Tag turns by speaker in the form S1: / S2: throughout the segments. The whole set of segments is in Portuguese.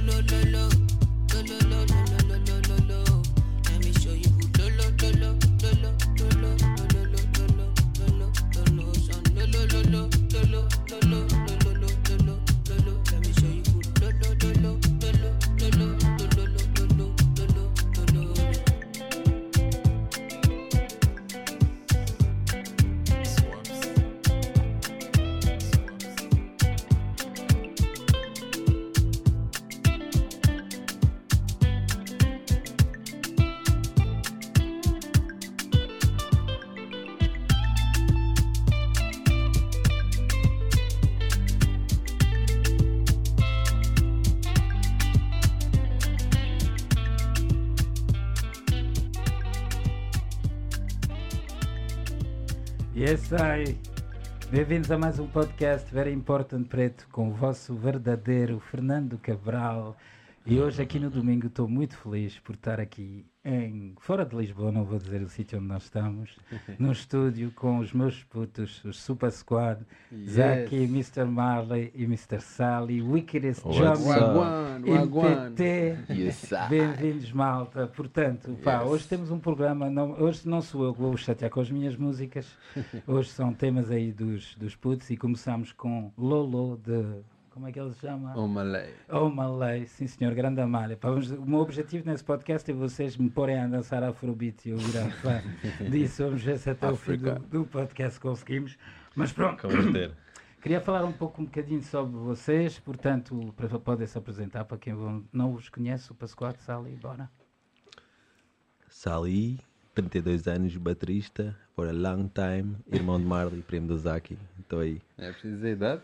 S1: lo, lo, lo. Yes, I. Bem-vindos a mais um podcast Very Important Preto com o vosso verdadeiro Fernando Cabral. E hoje aqui no domingo estou muito feliz por estar aqui em fora de Lisboa, não vou dizer o sítio onde nós estamos, no estúdio com os meus putos, os Super Squad, yes. Zaki, Mr. Marley e Mr. Sally, Wickedest John MPT. Yes, Bem-vindos, malta. Portanto, pá, yes. hoje temos um programa, não, hoje não sou eu que vou chatear com as minhas músicas, hoje são temas aí dos, dos putos e começamos com Lolo de como é que ele se chama?
S2: O Malay.
S1: O Malay, sim senhor, grande amalha. o meu objetivo nesse podcast é vocês me porem a dançar Afrobeat e eu virar fã disso. Vamos ver se até o fim do, do, podcast conseguimos. Mas pronto. Queria falar um pouco, um bocadinho sobre vocês, portanto, podem se apresentar para quem não os conhece, o Pascoal, Sali, bora.
S3: Sali, 32 anos, baterista, for a long time, irmão de Marley, primo do Zaki, estou aí.
S2: É preciso dizer a idade?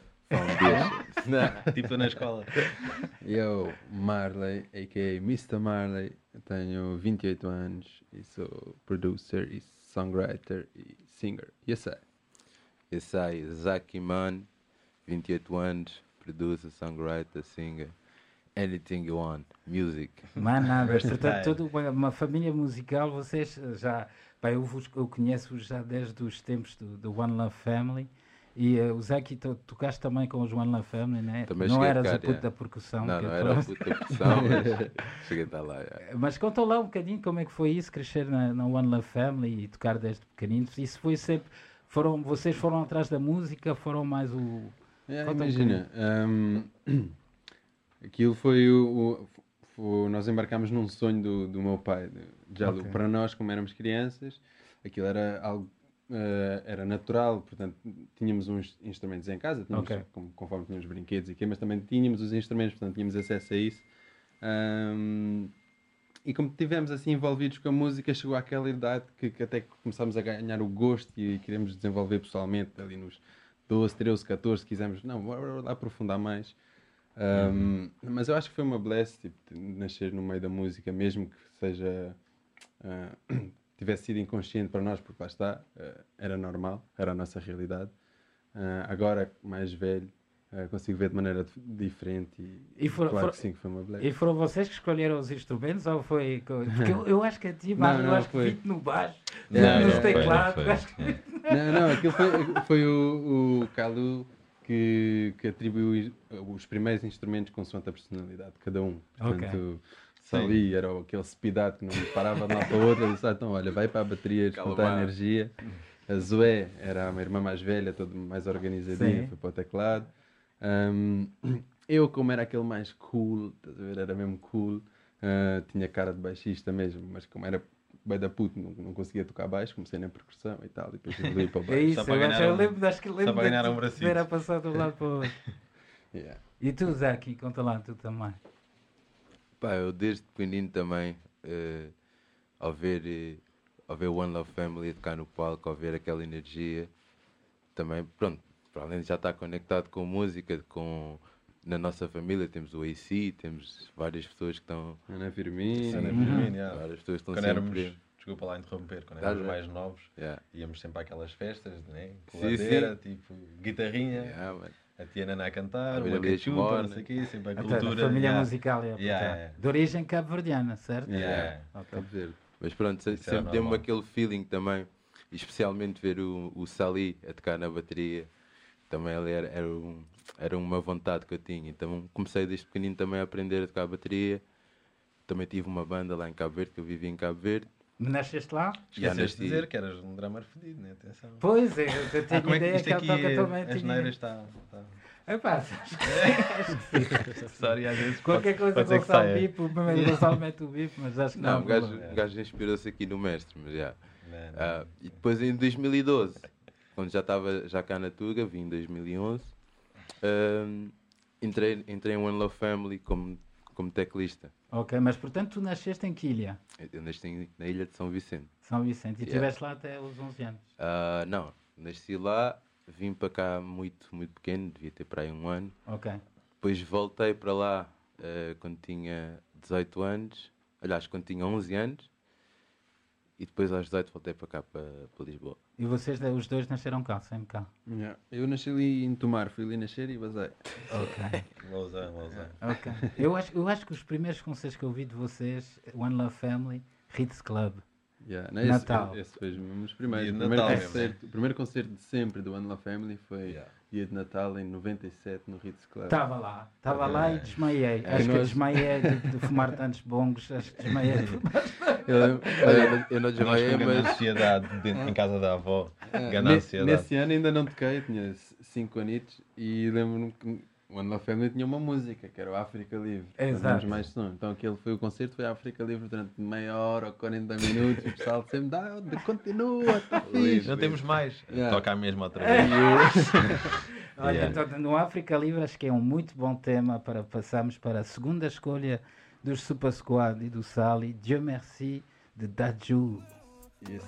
S3: tipo na escola.
S2: Eu, Marley, a.k.a. Mr. Marley, tenho 28 anos e sou producer e songwriter e singer. Yes, I.
S4: Yes, I. Zaki Man, 28 anos, producer, songwriter, singer. Anything you want, music.
S1: Mas nada, portanto, toda uma, uma, família musical, vocês já, pá, eu, vos, eu conheço-vos já desde os tempos do, do One Love Family. E uh, o Zaki, tu tocaste também com o João La Family, né? Também não eras o puto da percussão.
S4: Não, não era o puto da percussão, mas cheguei a estar lá.
S1: Mas conta lá um bocadinho como é que foi isso, crescer na, na One Love Family e tocar desde pequenino. Isso foi sempre. Foram, vocês foram atrás da música, foram mais o.
S2: É, imagina, um, aquilo foi o, o, o, Nós embarcámos num sonho do, do meu pai. Já okay. para nós, como éramos crianças, aquilo era algo Uh, era natural, portanto, tínhamos uns instrumentos em casa, tínhamos, okay. como, conforme tínhamos brinquedos e quê, mas também tínhamos os instrumentos, portanto, tínhamos acesso a isso. Um, e como estivemos assim envolvidos com a música, chegou àquela idade que, que até começámos a ganhar o gosto e queremos desenvolver pessoalmente ali nos 12, 13, 14, quisemos, não, bora lá aprofundar mais. Um, Mas eu acho que foi uma bless, tipo, nascer no meio da música, mesmo que seja. ah, tivesse sido inconsciente para nós, porque lá está, ah, era normal, era a nossa realidade. Ah, agora, mais velho, ah, consigo ver de maneira dif- diferente e,
S5: E for-
S2: claro
S5: for-
S2: que sim, que foi uma bless.
S5: E foram vocês que escolheram os instrumentos ou foi. Porque eu, eu acho que a ti, mano, eu
S2: não,
S5: acho
S2: foi.
S5: que no baixo,
S6: Não, não foi, não
S5: teclados.
S2: Não, não, aquilo foi, foi o, o Calu que, que atribuiu os primeiros instrumentos consoante a personalidade de cada um. Portanto, Sali era aquele speedado que não parava de um lado para o outro. Ele disse, "Ah, então, olha, vai para a bateria descontar
S4: Calma.
S2: energia. A Zoé era a minha irmã mais velha, toda mais organizadinha,
S5: Sim.
S2: foi para o teclado. Ahm, eu, como era aquele mais cool, estás a ver, era mesmo cool, ah, tinha cara de baixista mesmo, mas como era bem da puto, não, não conseguia tocar baixo, comecei na percussão e tal, e depois evoluí para o
S5: É
S2: baixo.
S5: isso,
S3: Só para
S5: eu, acho,
S3: ganhar
S5: eu
S3: um-
S5: lembro, acho que lembro
S3: para
S5: de
S3: ganhar um
S5: ver a passar de um lado para o outro.
S2: Yeah.
S5: E tu, Zaki, conta lá, tu também.
S4: Pá, eu desde pequenino também, eh, ao ver, eh, ao ver One Love Family a tocar no palco, ao ver aquela energia, também, pronto, para além de já estar conectado com música, com, na nossa família temos o AC, temos várias pessoas que estão,
S2: Ana Firmino.
S3: Ana Firmino, yeah.
S4: várias pessoas que estão
S3: Quando
S4: sempre...
S3: éramos, desculpa lá interromper, quando éramos
S4: dá.
S3: mais novos,
S4: Yeah.
S3: íamos sempre àquelas festas, né?
S4: Sim,
S3: Coladeira, tipo, guitarrinha,
S4: Yeah.
S3: A tia Nana a cantar,
S4: A
S3: uma
S4: a
S3: cachupa, não sei o quê, sempre a cultura.
S5: a família
S3: yeah.
S5: musical é
S3: Yeah, yeah.
S5: de origem cabo-verdiana, certo?
S3: Yeah.
S5: Ok.
S2: Cabo Verde.
S4: Mas pronto, se-
S3: Isso é
S4: sempre deu-me aquele feeling também, especialmente ver o, o Sali a tocar na bateria, também ele era, era, um- era uma vontade que eu tinha. Então comecei desde pequenino também a aprender a tocar bateria. Também tive uma banda lá em Cabo Verde, que eu vivi em Cabo Verde.
S5: Nasceste lá?
S4: Já
S3: Esqueceste de dizer que eras um drummer fedido, né? Atenção.
S5: Pois é, eu tinha
S3: Ah, como é que
S5: ideia que ele toca também.
S3: as
S5: Tinha...
S3: neiras está... está...
S5: Epá, acho que
S3: Sorry, às vezes
S5: qualquer
S3: pode-
S5: coisa
S3: pode ser que
S5: Gonçalo
S3: saia.
S5: bip, o primeiro Gonçalo mete o bip, mas acho que não.
S4: Não, o gajo, gajo inspirou-se aqui no mestre, mas já.
S3: Não, não.
S4: Ah, e depois em 2012, quando já estava já cá na Tuga, vim em 2011, ahm, entrei, entrei em One Love Family como, como teclista.
S5: Ok, mas portanto tu nasceste em que ilha?
S4: Eu nasci na ilha de São Vicente.
S5: São Vicente. E
S4: Yeah.
S5: estiveste lá até os 11 anos.
S4: Ah, não, nasci lá, vim para cá muito, muito pequeno, devia ter para aí um ano.
S5: Ok.
S4: Depois voltei para lá ah, quando tinha 18 anos, aliás, quando tinha 11 anos. E depois aos 18 voltei para cá, para, para Lisboa.
S5: E vocês, os dois, nasceram cá, sempre cá.
S2: Yeah. Eu nasci ali em Tomar, fui ali nascer e basei.
S5: Ok.
S3: Lausanne, Lausanne.
S5: ok. Eu acho, eu acho que os primeiros concertos que eu vi de vocês, One Love Family, Hits Club.
S2: Yeah. Não, esse,
S5: Natal.
S2: Esse foi os primeiros. Primeiro,
S3: Natal
S2: concerto, o primeiro concerto de sempre do One Love Family foi
S3: Yeah.
S2: Dia de Natal em 97 no Ritz Club.
S5: Estava lá, estava lá e desmaiei.
S2: É,
S5: acho que
S2: nós-
S5: desmaiei de, de fumar tantos bongos, acho que desmaiei. de fumar.
S2: Eu
S4: eu não- eu não desmaiei,
S3: grande
S4: mas
S3: ansiedade dentro, em casa da avó.
S2: Ne-
S3: ansiedade.
S2: Nesse ano ainda não toquei, tinha 5 anitos e lembro-me que o One Love Family tinha uma música que era o África Livre.
S5: Exato.
S2: Mais som. Então aquele foi o concerto, foi a África Livre durante meia hora ou 40 minutos e o pessoal sempre dá, continua, está fixe.
S3: Não temos mais.
S2: Yeah.
S3: Toca a mesma outra
S5: É.
S3: vez.
S5: Olha,
S4: Yeah.
S5: então no África Livre acho que é um muito bom tema para passarmos para a segunda escolha dos Super Squad e do Sally, Dieu Merci, de Daju.
S2: Yes,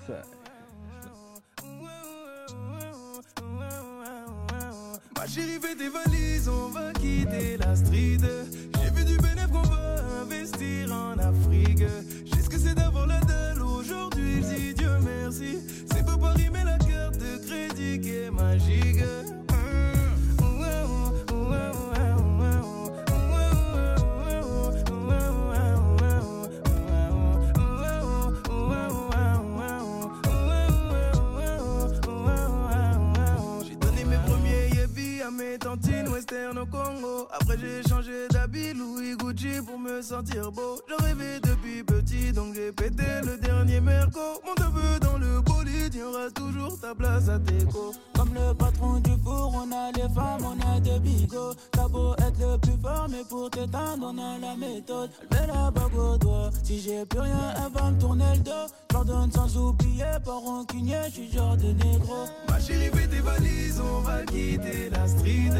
S7: chérie, fais tes valises, on va quitter la street. J'ai vu du bénéfice qu'on va investir en Afrique. J'ai ce que c'est d'avoir la dalle aujourd'hui, dis Dieu merci. C'est pas Paris, mais la carte de crédit qui est magique. J'ai western au Congo. Après j'ai changé d'habit Louis Gucci pour me sentir beau. Je rêvais depuis petit donc j'ai pété le dernier merco. Mon neveu dans le bolide, il aura toujours ta place à Teco.
S8: Comme le patron du four, on a les femmes, on a des bigots. T'as beau être le plus fort, mais pour t'éteindre, on a la méthode. Elle met la bague au doigt. Si j'ai plus rien, elle va me tourner le dos. J'pardonne sans oublier, pas rancunier, j'suis genre de négro.
S7: Ma chérie, fais tes valises, on va quitter la street.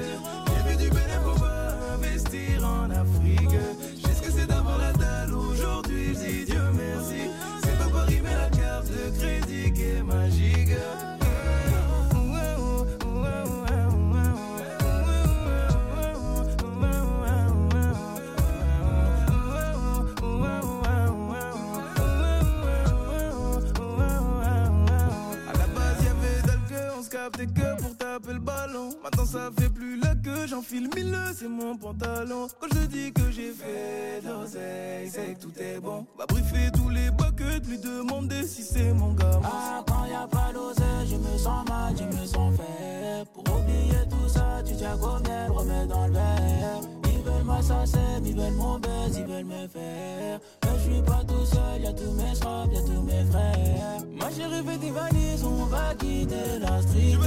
S7: Ça fait plus le que j'enfile mille, c'est mon pantalon. Quand je te dis que j'ai fait d'oseille, c'est que tout est bon. Va briefer tous les buckets, lui demander si c'est mon gars.
S8: Ah, quand y a pas d'oseille, je me sens mal, je me sens faible. Pour oublier tout ça, tu tiens elle, remets dans le verre. Ils veulent m'assasser, ils veulent mon buzz, ils veulent me faire. Mais je suis pas tout seul, y'a tous mes straps, y'a tous mes frères. Ma chérie fait des valises, on va quitter la street.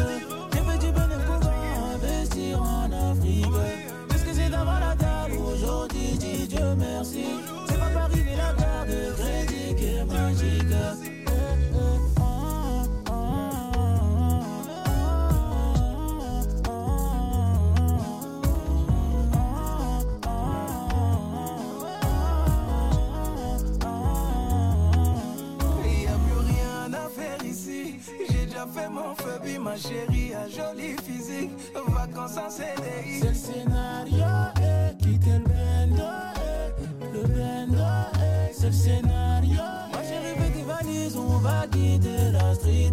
S8: J'ai fait du bonheur en Afrique. Qu'est-ce que c'est d'avoir la dalle aujourd'hui, dis Dieu merci. C'est pas Paris mais la carte de crédit qui est magique.
S7: Mon ma chérie a joli physique. Vacances en CDI.
S8: C'est le scénario, eh, quitter le bendo, eh, le bendo, eh, c'est le scénario. Moi j'ai fait des valises, on va quitter la street.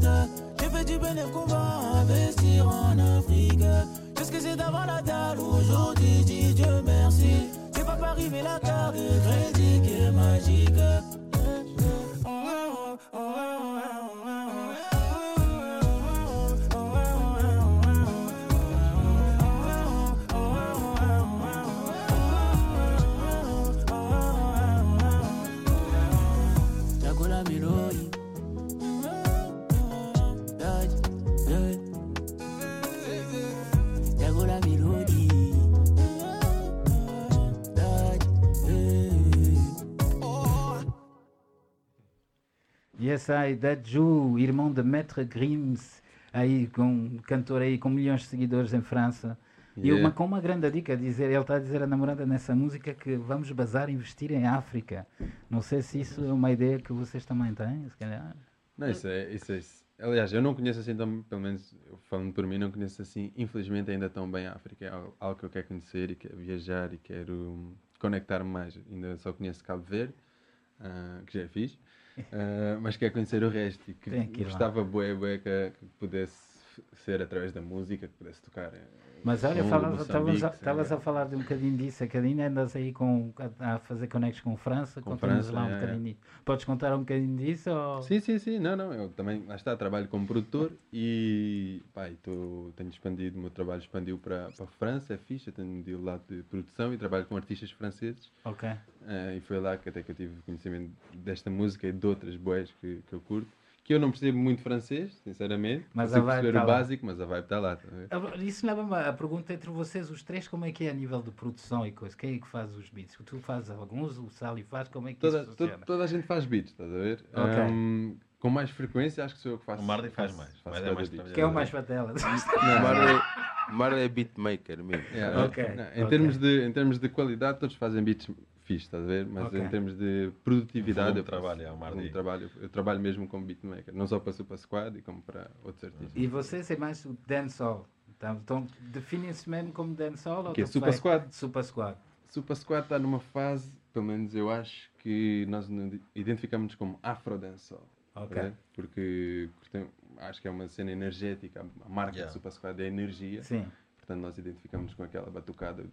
S8: J'ai fait du bénéfice qu'on va investir en Afrique. Qu'est-ce que c'est d'avoir la dalle aujourd'hui, dis Dieu merci. C'est pas Paris mais la carte de crédit qui est magique.
S5: Yes, I, Daju, irmão de Maître Grims, aí com um cantor aí com milhões de seguidores em França. E
S2: Yeah.
S5: uma, com uma grande dica, a dizer, ele está a dizer à namorada nessa música que vamos bazar e investir em África. Não sei se isso é uma ideia que vocês também têm, se calhar.
S2: Não, isso é, isso é isso. Aliás, eu não conheço assim tão, pelo menos falando por mim, não conheço assim, infelizmente ainda tão bem a África. É algo, algo que eu quero conhecer e quero viajar e quero conectar-me mais. Ainda só conheço Cabo Verde, ah, que já é ah, mas quero conhecer o resto e que, gostava bué, bué que, que pudesse ser através da música, que pudesse tocar.
S5: Mas olha, estavas a, a falar de um bocadinho disso, que ainda andas aí com, a, a fazer conexos com França,
S2: Com França,
S5: lá um
S2: é, é.
S5: bocadinho disso. Podes contar um bocadinho disso? Ou...
S2: Sim, sim, sim. Não, não. Eu também, lá está, trabalho como produtor e e tô, tenho expandido, o meu trabalho expandiu para para a França, é fixe. Eu tenho de lado de produção e trabalho com artistas franceses.
S5: Ok.
S2: eh, e foi lá que até que eu tive conhecimento desta música e de outras boés que, que eu curto. Que eu não percebo muito francês, sinceramente.
S5: Mas
S2: Consigo
S5: a vibe
S2: perceber
S5: tá
S2: o básico, mas a vibe está lá. tá
S5: Isso leva-me a pergunta entre vocês, os três, como é que é a nível de produção e coisa? Quem é que faz os beats? Tu fazes alguns, o Sally faz, como é que
S2: Toda,
S5: isso funciona?
S2: toda a gente faz beats, estás a ver?
S5: Ok.
S2: Ahm, com mais frequência, acho que sou eu que faço.
S3: O Marley faz mais.
S2: faço
S3: Mas é mais.
S5: Quem é o mais patela?
S4: O Marley, o Marley é beatmaker mesmo.
S2: Yeah,
S5: Ok,
S2: não, em,
S5: ok.
S2: Termos de, em termos de qualidade, todos fazem beats fixe, estás a ver? Mas
S5: Ok.
S2: em termos de produtividade, eu
S3: trabalho, é,
S2: de trabalho, eu trabalho mesmo como beatmaker, não só para Super Squad e como para outros artistas.
S5: E vocês é mais o dancehall? Então, então definem-se mesmo como dancehall? ou
S2: Que é Super? Squad.
S5: Super Squad.
S2: Super Squad está numa fase, pelo menos eu acho, que nós identificamos-nos como Afro Dancehall.
S5: Ok.
S2: tá a ver? Porque curtem- acho que é uma cena energética, a marca
S3: Yeah.
S2: de Super Squad é energia,
S5: Sim.
S2: Portanto nós identificamos com aquela batucada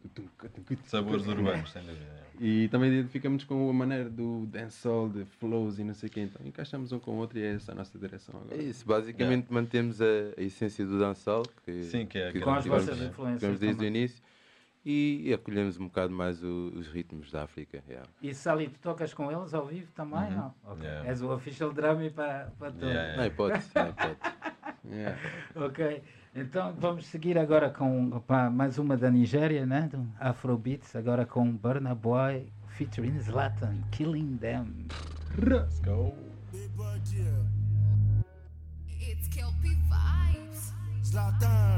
S3: Sabores urbanos, sem dúvida.
S2: E também identificamos com a maneira do dancehall, de flows e não sei o quê. Então encaixamos um com o outro e é essa a nossa direção
S4: É
S2: agora.
S4: isso, basicamente mantemos a, a essência do dançal que,
S3: Sim, que é
S4: que
S5: Com as vossas
S3: né?
S5: influências
S4: desde o início e acolhemos um bocado mais o- os ritmos da África. yeah.
S5: E Sally, tu tocas com eles ao vivo também?
S3: Uhum.
S5: Não? Ok.
S3: Yeah.
S5: És o official drummer para, para tudo.
S3: Yeah,
S4: Não há hipótese, não há hipótese.
S2: Yeah.
S5: Ok, então vamos seguir agora com mais uma da Nigéria, né? Do Afrobeats, agora com Burna Boy featuring Zlatan, Killing Them.
S3: Let's go.
S1: It's Kelpie vibes.
S7: Zlatan.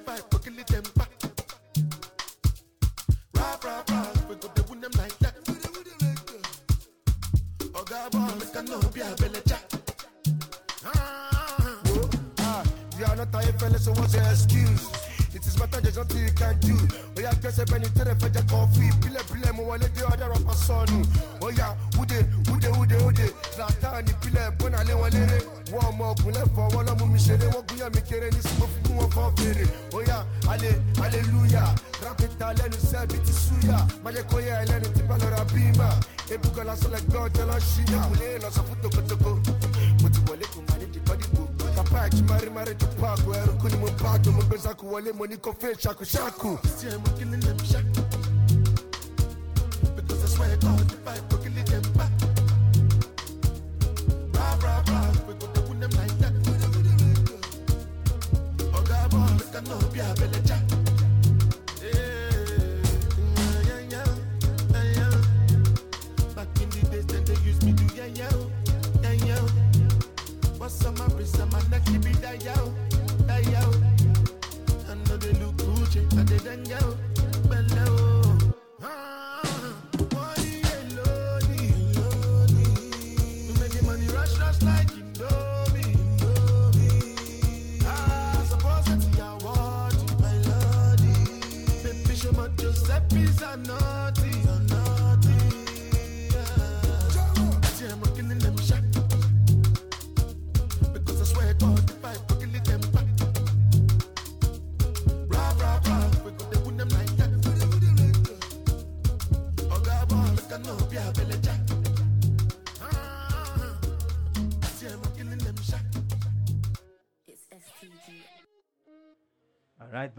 S9: fecha chaku
S5: chaku.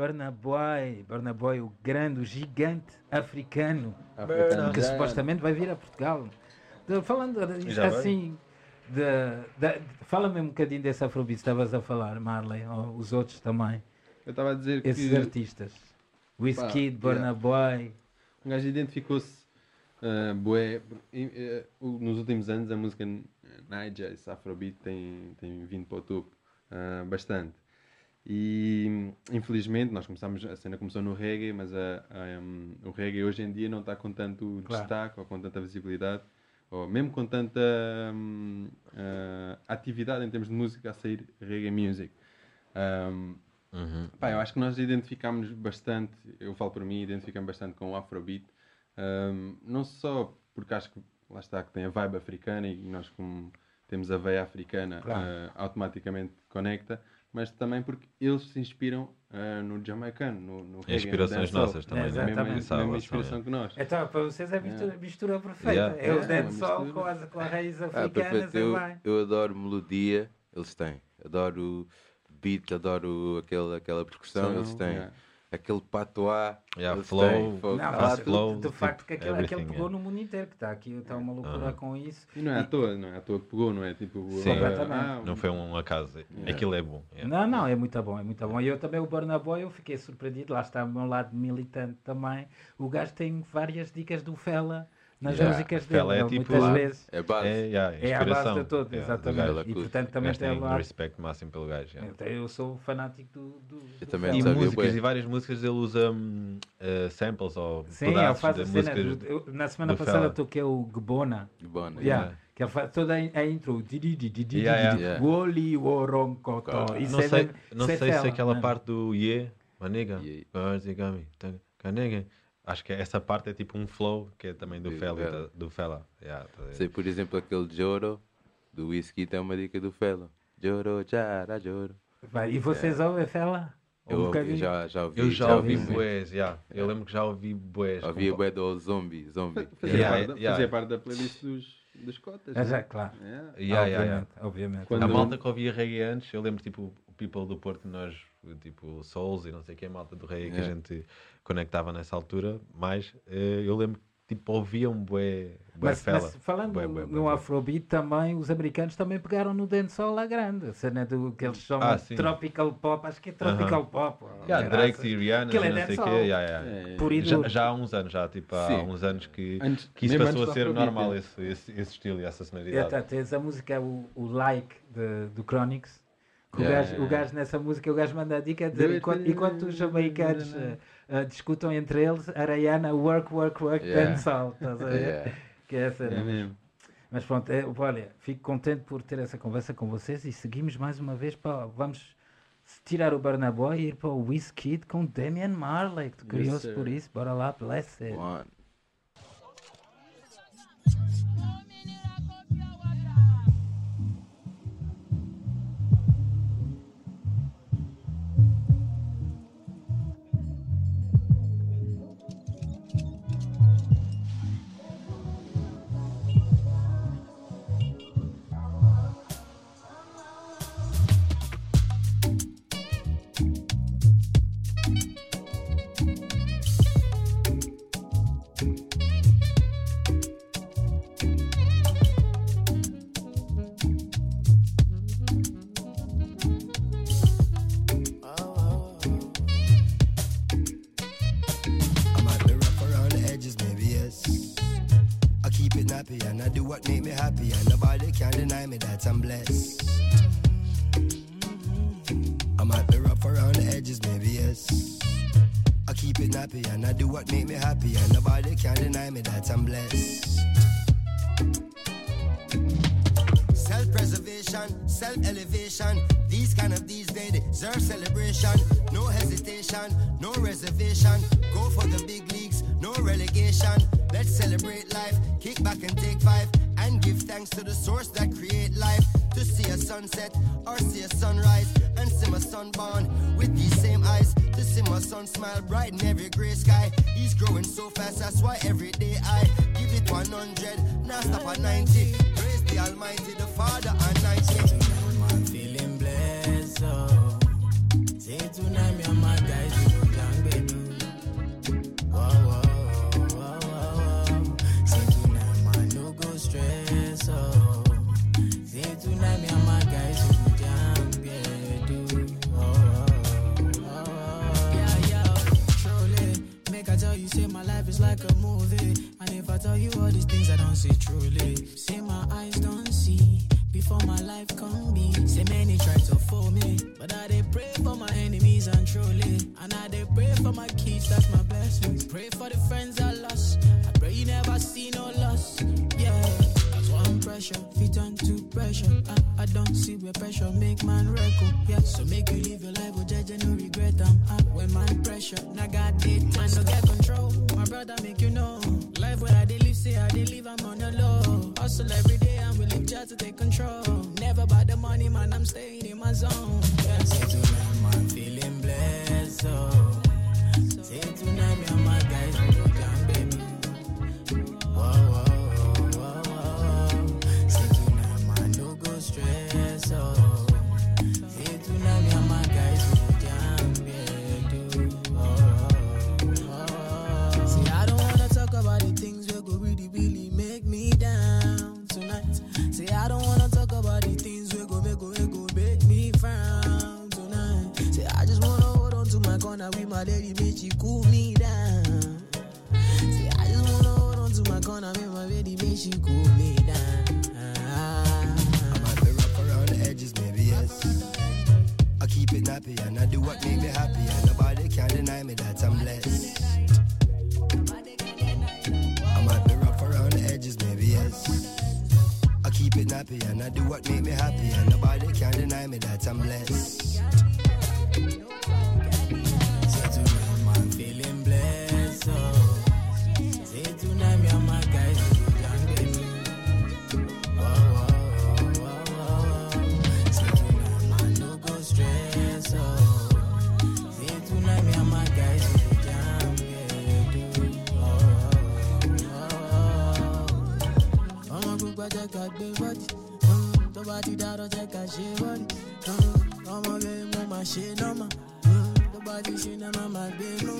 S5: Burna Boy, Burna Boy, o grande, o gigante africano,
S2: Africano
S5: que supostamente vai vir a Portugal. De- falando assim, de, de- fala-me um bocadinho desse afrobeat que estavas a falar, Marley, ou os outros também,
S2: Eu estava a dizer
S5: esses
S2: que
S5: artistas. Wizkid,
S2: Pá,
S5: Burna
S2: yeah.
S5: Boy,
S2: um gajo identificou-se uh, bué, o- nos últimos anos a música Niger, esse Afrobeat tem, tem vindo para o topo uh, bastante. E infelizmente nós começámos, a cena começou no reggae, mas a, a, um, o reggae hoje em dia não está com tanto
S5: Claro.
S2: destaque ou com tanta visibilidade, ou mesmo com tanta hum, uh, atividade em termos de música a sair reggae music. Um,
S3: Uhum.
S2: Pá, eu acho que nós identificámos bastante, eu falo por mim, identificamos bastante com o Afrobeat, não só porque acho que lá está que tem a vibe africana e nós como temos a veia africana
S5: Claro.
S2: ah, automaticamente conecta, mas também porque eles se inspiram ah, no jamaicano, no, no
S3: Inspirações nossas também,
S5: É,
S3: né?
S2: mesma, mesma inspiração
S3: sim.
S2: que nós.
S5: Então, para vocês é a mistura, mistura perfeita.
S3: Yeah.
S5: É o
S2: É, uma
S5: dancehall
S2: mistura.
S5: com, as, com a raiz
S4: Ah,
S5: africana,
S4: perfeito.
S5: sei
S4: Eu, eu adoro melodia, eles têm. Adoro beat, adoro aquele, aquela percussão,
S2: São,
S4: eles têm.
S2: yeah.
S4: Aquele patois,
S3: Yeah, flow.
S5: Não,
S3: Ah, tu-
S5: do,
S3: flow,
S5: do
S3: tipo,
S5: facto que aquele, aquele pegou
S3: yeah.
S5: no mundo inteiro, que está aqui, está uma loucura
S3: Aham.
S5: com isso.
S2: E não é à toa, não é à toa que pegou, não é tipo.
S3: Sim.
S5: Completamente.
S2: ah,
S3: Não foi um acaso. Aquilo é bom. yeah.
S5: Não, não, é muito bom, é muito bom. E eu também, o Burna Boy, eu fiquei surpreendido, lá está o meu lado militante também. O gajo tem várias dicas do Fela nas
S3: Yeah,
S5: músicas dele,
S3: é
S5: ele
S3: tipo-
S5: muitas vezes.
S4: É base.
S3: É, yeah,
S5: É a base de tudo,
S3: yeah,
S5: exatamente. E portanto também tem lá.
S3: respeito máximo pelo gajo. yeah.
S5: Então, eu sou fanático do. do,
S4: Eu
S5: do
S4: também
S3: E músicas, e várias músicas ele usa eh, samples ou
S5: Sim, ele faz
S3: de
S5: a cena. eu- na semana passada toquei o Gbona.
S4: Né?
S5: Yeah. Que ele faz toda a intro. Woli Woronkoto.
S3: Não
S5: é
S3: sei,
S5: é
S3: sei se aquela parte do Yeah, maniga,
S4: Yeah.
S3: Garzigami, Kanega. Acho que essa parte é tipo um flow que é também do
S4: Do
S3: Fela.
S4: Fela.
S3: Do Fela. Yeah, tá ver?
S4: Sei, por exemplo, aquele Joro do whisky tem uma dica do Fela. Joro, jara, Joro.
S5: Vai, E vocês ouvem Fela?
S4: Eu,
S5: Um
S4: ouvi- já, já ouvi,
S3: Eu já ouvi
S4: muito.
S3: boés, yeah. eu lembro que já ouvi boés.
S4: Ouvi
S3: com-
S4: bué do Zombie, Zombie.
S2: Fazia,
S3: Yeah,
S2: parte,
S3: yeah.
S2: fazia parte da playlist dos, dos cotas.
S5: Ah,
S2: né?
S5: já, claro.
S2: Yeah.
S3: Yeah, yeah, yeah.
S5: obviamente, obviamente.
S2: Quando-
S3: A malta que ouvia reggae antes, eu lembro tipo o people do Porto, nós, tipo Souls e não sei o que, a malta do reggae que a conectava nessa altura, mas eh, eu lembro que tipo, ouvia um bué, bué
S5: mas,
S3: fela.
S5: Mas falando
S3: bué, bué,
S5: no Afrobeat também, os americanos também pegaram no dancehall à grande, a cena do que eles chamam
S3: ah,
S5: tropical pop, acho que é tropical
S3: uh -huh.
S5: pop.
S3: Yeah, Drake e Rihanna,
S5: é
S3: não é sei o quê. Yeah, yeah.
S2: É,
S5: é.
S3: Já, já, há uns anos, já tipo, há
S2: sim.
S3: uns anos que,
S2: antes,
S3: que isso passou a ser
S2: Afrobeat,
S3: normal, esse, esse, esse, estilo e essa sonoridade.
S5: E até tens a música, é o, o like de, do Chronics, o,
S2: yeah,
S5: gajo,
S2: yeah.
S5: o gajo nessa música, o gajo manda a dica
S2: e
S5: dizer, enquanto, os jamaicanos uh, discutam entre eles Arayana Work, Work, Work,
S10: yeah.
S5: Dancehall. Estás a ver?
S10: Yeah.
S5: Que é essa, cena.
S2: É mesmo.
S5: Mas pronto, é, olha, fico contente por ter essa conversa com vocês e seguimos mais uma vez para. Vamos tirar o Barnabó e ir para o whiskey com Damian Marley. Curioso
S2: yes,
S5: por isso, bora lá, bless it.
S10: One.
S11: jẹ́ ká gbé bọ́dì tó bá ti dárọ́ jẹ́ ká ṣe bọ́dì ọmọ rẹ̀ mo máa ṣe nọ́mà tó
S7: bá ti ṣe náà máa gbé nù.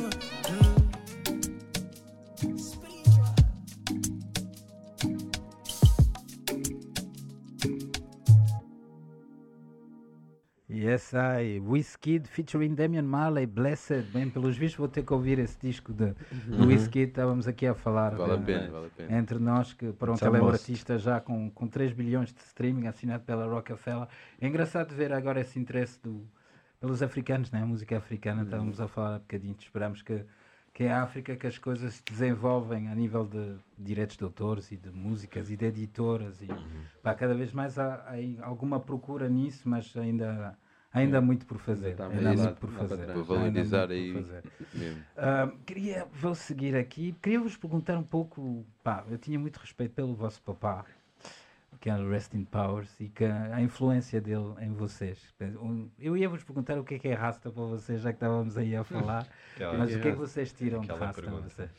S5: Yes, I. Wizkid featuring Damian Marley, Blessed. Bem, pelos vistos vou ter que ouvir esse disco de, do Wizkid. Estávamos aqui a falar
S4: Vale a
S5: de-
S4: pena, vale a pena.
S5: entre nós, que pronto,
S12: It's a
S5: ele é um artista já com, com 3 bilhões de streaming, assinado pela Rockefeller. É engraçado ver agora esse interesse do, pelos africanos, né? a música africana. Estávamos a falar há bocadinho, esperamos que, que é a África que as coisas se desenvolvem a nível de direitos de autores e de músicas e de editoras. E, pá, cada vez mais há, há alguma procura nisso, mas ainda, ainda há muito por fazer.
S2: Ainda
S5: há
S2: muito
S5: por
S2: para
S5: fazer.
S4: Para
S5: muito
S4: valorizar aí.
S5: Ah, queria, vou seguir aqui. Queria vos perguntar um pouco. Pá, eu tinha muito respeito pelo vosso papá, que era o Rest in Powers, e que a, a influência dele em vocês. Eu ia vos perguntar o que é que é Rasta para vocês, já que estávamos aí a falar,
S3: Aquela-
S5: mas o que é que vocês tiram de Rasta?
S3: pergunta.
S5: Vocês?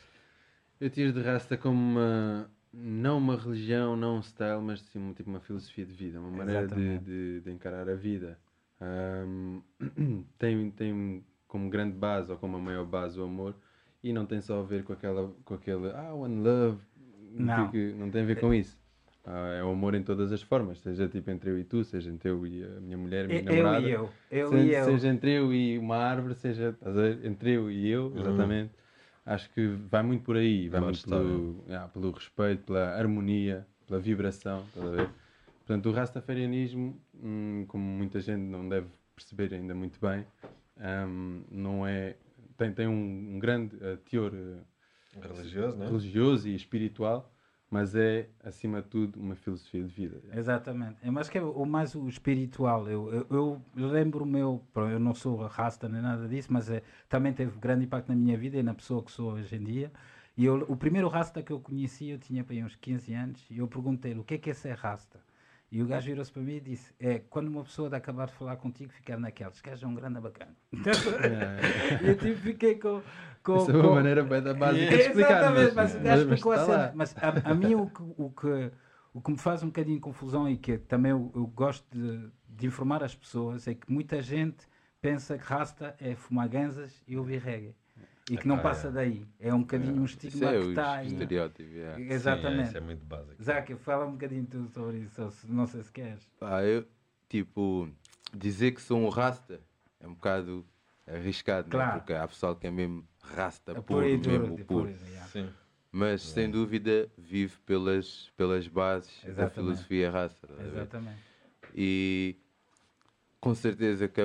S2: Eu tiro de rasta como uma, não uma religião, não um style, mas sim uma, tipo uma filosofia de vida, uma maneira de, de, de encarar a vida. Ahm, tem, tem como grande base, ou como a maior base, o amor, e não tem só a ver com aquela, com aquele, ah, one love,
S5: Não.
S2: que- não tem a ver com isso. Ah, é o amor em todas as formas, seja tipo entre eu e tu, seja entre eu e a minha mulher, a minha
S5: Eu
S2: namorada.
S5: e eu. Eu
S2: seja,
S5: e eu.
S2: seja entre eu e uma árvore, seja entre eu e eu, exatamente. Acho que vai muito por aí, vai muito pelo, pelo respeito, pela harmonia, pela vibração, estás a ver? Portanto, o rastafarianismo, hum, como muita gente não deve perceber ainda muito bem, hum, não é, tem, tem um, um grande eh, teor eh,
S3: Religioso, né?
S2: religioso e espiritual, mas é, acima de tudo, uma filosofia de vida.
S5: Exatamente. Eu acho que é o mais o espiritual. Eu, eu, eu- lembro o meu, eu não sou rasta nem nada disso, mas é, também teve grande impacto na minha vida e na pessoa que sou hoje em dia. E eu, o primeiro rasta que eu conheci, eu tinha para aí uns 15 anos, e eu perguntei-lhe o que é que é ser rasta. E o gajo virou-se para mim e disse: É quando uma pessoa de acabar de falar contigo ficar naquelas, este gajo é um grande bacana. e eu tipo, fiquei com. com,
S2: Essa é uma
S5: com-
S2: maneira bem da básica de explicar,
S5: Exatamente, mas,
S2: mas,
S5: o gajo explicou a cena. Mas a, a mim o que, o, que, o que me faz um bocadinho de confusão e que também eu, eu gosto de, de informar as pessoas é que muita gente pensa que rasta é fumar ganzas e ouvir reggae. E que não
S3: Ah,
S5: passa
S3: é.
S5: daí. É um bocadinho um
S4: Isso
S5: estigma
S4: é
S5: que está aí.
S4: estereótipo.
S3: Sim, é,
S5: Exatamente.
S3: isso é muito básico.
S5: Zac, fala um bocadinho tu sobre isso, não sei se queres.
S4: Pá, eu, tipo, dizer que sou um rasta é um bocado arriscado, né?
S5: Claro.
S4: porque há pessoal que é mesmo rasta,
S5: É
S4: puro,
S5: puro duro,
S4: mesmo puro.
S5: puro, yeah.
S3: Sim.
S4: Mas sem dúvida vive pelas, pelas bases da
S5: Exatamente.
S4: filosofia rasta. ver?
S5: Exatamente.
S4: E com certeza que a,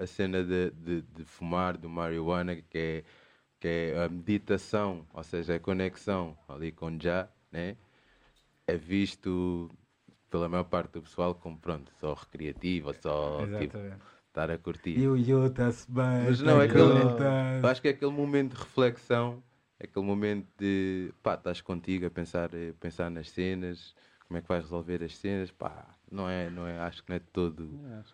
S4: a- a cena de, de, de fumar, do marihuana, que é, que é a meditação, ou seja, a conexão ali com Já, né? é visto pela maior parte do pessoal como pronto, só recreativo, só tipo, estar a curtir.
S5: E o está-se bem.
S4: Mas não, é aquele, acho que é aquele momento de reflexão, é aquele momento de pá, estás contigo a pensar, a pensar nas cenas, como é que vais resolver as cenas, pá, não é, não é, acho que não é todo.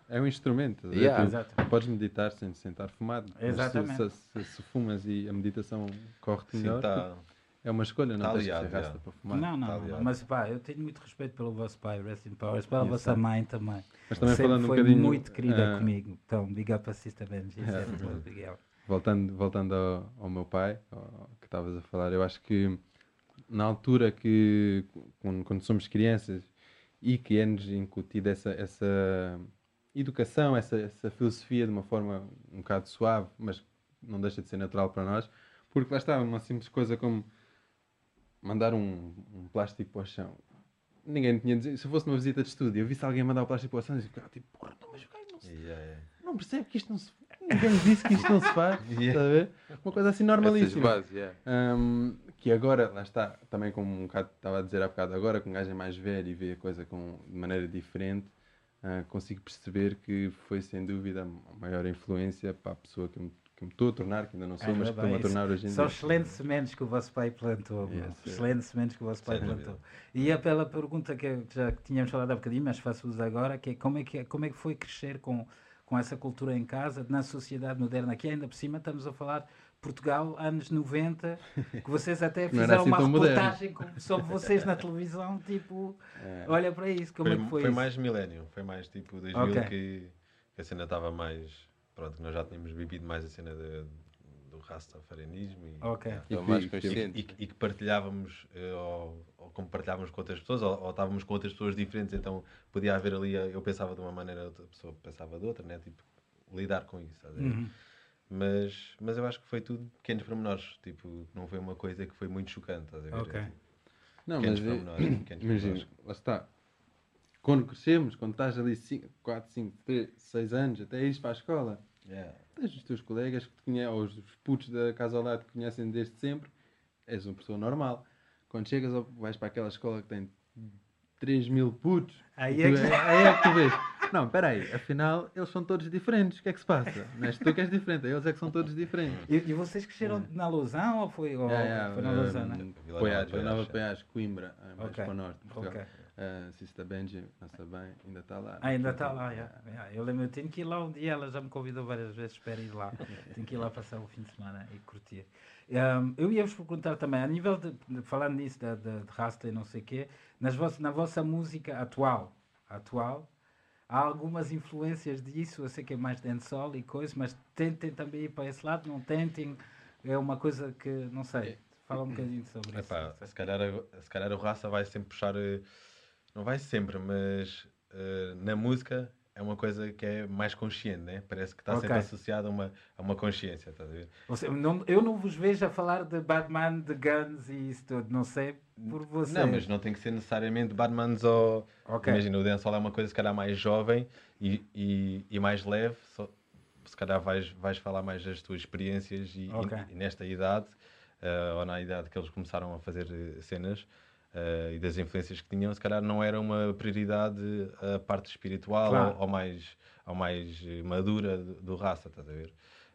S2: É um instrumento. ver?
S4: Yeah.
S2: Tu
S5: Exato.
S2: Podes meditar sem sentar fumado.
S5: Exatamente.
S2: Se, se- se fumas e a meditação corre-te
S3: Sim,
S2: melhor,
S3: tá.
S2: é uma escolha, não
S3: tá
S2: tens que
S3: aliado,
S2: rasta
S3: já.
S2: para fumar.
S5: Não, não,
S3: Tá
S5: não, mas pá, eu tenho muito respeito pelo vosso pai, Rest in Powers, pela vossa
S2: é.
S5: mãe também.
S2: Mas também
S5: Sempre
S2: falando um
S5: foi
S2: bocadinho.
S5: muito querida
S2: ah,
S5: comigo. Então, big up a Sister Benji. É
S2: É, é. Voltando, voltando ao, ao meu pai, ao que estavas a falar, eu acho que na altura que, quando, quando somos crianças e que é-nos incutida essa, essa educação, essa, essa filosofia de uma forma um bocado suave, mas não deixa de ser natural para nós, porque lá está, uma simples coisa como mandar um, um plástico para o chão. Ninguém tinha dizer, se eu fosse numa visita de estúdio, eu visse alguém mandar o plástico para o chão, eu dizia, tipo, porra, não, mas o gajo não se
S3: Yeah, yeah.
S2: não percebe que isto não se Ninguém disse que isto não se faz.
S3: Yeah.
S2: Está a ver? Uma coisa assim normalíssima.
S4: bases, yeah.
S2: Hum, que agora, lá está, também como um bocado estava a dizer há bocado, agora que um gajo é mais velho e vê a coisa com, de maneira diferente, ah, consigo perceber que foi sem dúvida a maior influência para a pessoa que me, que me estou a tornar, que ainda não sou,
S5: Ainda
S2: mas que estou-me a tornar hoje em
S5: São
S2: dia.
S5: excelentes sementes que o vosso pai plantou.
S2: Yes.
S5: Excelentes sementes que o vosso pai plantou. E é pela pergunta que já tínhamos falado há bocadinho, mas faço uso agora, que é como é que, é- como é que foi crescer com, com essa cultura em casa, na sociedade moderna? Aqui ainda por cima estamos a falar Portugal, anos 90, que vocês até fizeram
S2: assim
S5: uma
S2: moderno.
S5: reportagem com- sobre vocês na televisão, tipo,
S2: É.
S5: olha para isso, como
S3: Foi,
S5: é que foi,
S3: foi
S5: isso?
S3: mais milénio, foi mais tipo 2000
S5: Ok.
S3: que, que a cena estava mais, pronto, que nós já tínhamos vivido mais a cena de- do rastafarianismo e,
S5: Ok.
S3: yeah.
S4: Estão
S2: que-
S4: mais
S2: que-
S4: conscientes.
S3: E, que- e que partilhávamos, eh, ou, ou como partilhávamos com outras pessoas, ou, ou estávamos com outras pessoas diferentes, então podia haver ali, eh, eu pensava de uma maneira, outra pessoa pensava de outra, né? Tipo, lidar com isso?
S5: Uhum.
S3: Mas, mas eu acho que foi tudo pequenos pormenores, tipo, não foi uma coisa que foi muito chocante, estás a ver?
S5: Ok.
S3: Tipo,
S2: Não, mas é- imagina, lá está. Quando crescemos, quando estás ali 4, 5, 3, 6 anos, até ires para a escola,
S3: Yeah.
S2: tens os teus colegas que te conhecem, ou os putos da casa ao lado que te conhecem desde sempre, és uma pessoa normal. Quando chegas, vais para aquela escola que tem 3 mil putos,
S5: Aí
S2: tu-
S5: é que-
S2: aí é que tu vês. Não, peraí, afinal eles são todos diferentes. O que é que se passa? Não és tu que és diferente, eles é que são todos diferentes.
S5: E, e vocês cresceram na Lausanne ou foi, ou
S2: Yeah, yeah,
S5: foi na
S2: um,
S5: Lausanne?
S3: Vila
S2: Poiares,
S3: Nova Poiares,
S2: Coimbra, ah, mais
S5: Ok,
S2: para o norte Portugal.
S5: ok.
S2: Ah, Sista Benji, está bem, ainda está lá.
S5: Ah, ainda está lá, yeah. Yeah, eu lembro, eu tenho que ir lá um dia, ela já me convidou várias vezes para ir lá. tenho que ir lá passar o fim de semana e curtir. Um, eu ia-vos perguntar também, a nível de, de- falando nisso da- de, de rasta e não sei o quê, nas vossas, na vossa música atual, atual, há algumas influências disso, eu sei que é mais dancehall e coisa, mas tentem também ir para esse lado, não tentem, é uma coisa que, não sei, fala um bocadinho sobre isso.
S3: Epá,
S5: sei.
S3: se, calhar, se calhar o raça vai sempre puxar, eh, não vai sempre, mas eh, na música é uma coisa que é mais consciente, né? Parece que está sempre
S5: Ok.
S3: associada a uma, a uma consciência, estás a ver?
S5: Você- não- eu não vos vejo a falar de Batman, de guns e isso tudo, não sei por vocês.
S3: Não, mas não tem que ser necessariamente Batmans ou.
S5: Ok.
S3: Imagina, o dancehall é uma coisa se calhar mais jovem e, e, e mais leve. Só, se calhar vais, vais falar mais das tuas experiências e, e-
S5: Ok.
S3: e nesta idade, eh, ou na idade que eles começaram a fazer eh, cenas eh, e das influências que tinham, se calhar não era uma prioridade a parte espiritual
S5: Claro.
S3: ou, ou mais, ou mais madura do, do raça, estás a ver?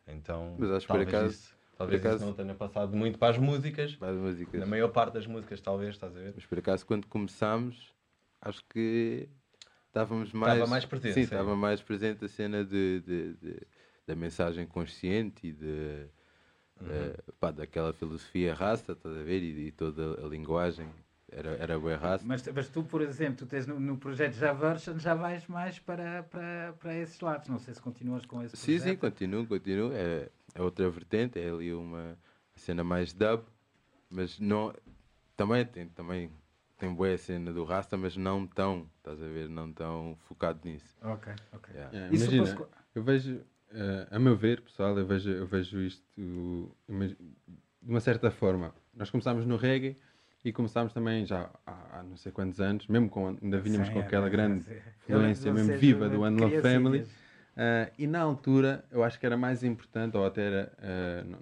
S3: Então,
S4: Mas acho
S3: talvez,
S4: acaso-
S3: isso, talvez
S4: acaso-
S3: isso não tenha passado muito para as músicas.
S4: Mais músicas.
S3: Na maior parte das músicas, talvez, estás a ver?
S4: Mas por acaso, quando começámos, acho que estávamos mais.
S3: mais presente,
S4: Sim,
S3: sim.
S4: estava mais presente a cena de, de- de- da mensagem consciente e de,
S3: Uhum.
S4: eh, pá, daquela filosofia raça, estás a ver? E, e toda a linguagem era, era boa raça.
S5: Mas, mas tu, por exemplo, tu tens no, no projeto Javersion, já vais mais para, para, para esses lados. Não sei se continuas com esse
S4: Sim, sim,
S5: projeto.
S4: continuo, continuo. É, é outra vertente, é ali uma cena mais dub, mas não. Também tem, também tem boa cena do Rasta, mas não tão, estás a ver, não tão focado nisso.
S5: Ok, ok.
S4: Yeah.
S2: Imagina,
S5: fosse-
S2: eu vejo, eh, a meu ver, pessoal, eu vejo, eu vejo isto de uma certa forma. Nós começámos no reggae e começámos também já há, há não sei quantos anos, mesmo com, ainda vinhamos
S5: Sim,
S2: com aquela
S5: é,
S2: grande
S5: sim. Eu
S2: influência mesmo viva do
S5: eu
S2: One Love
S5: criancinhas.
S2: Family. Ah, e na altura eu acho que era mais importante, ou até era, ah, não,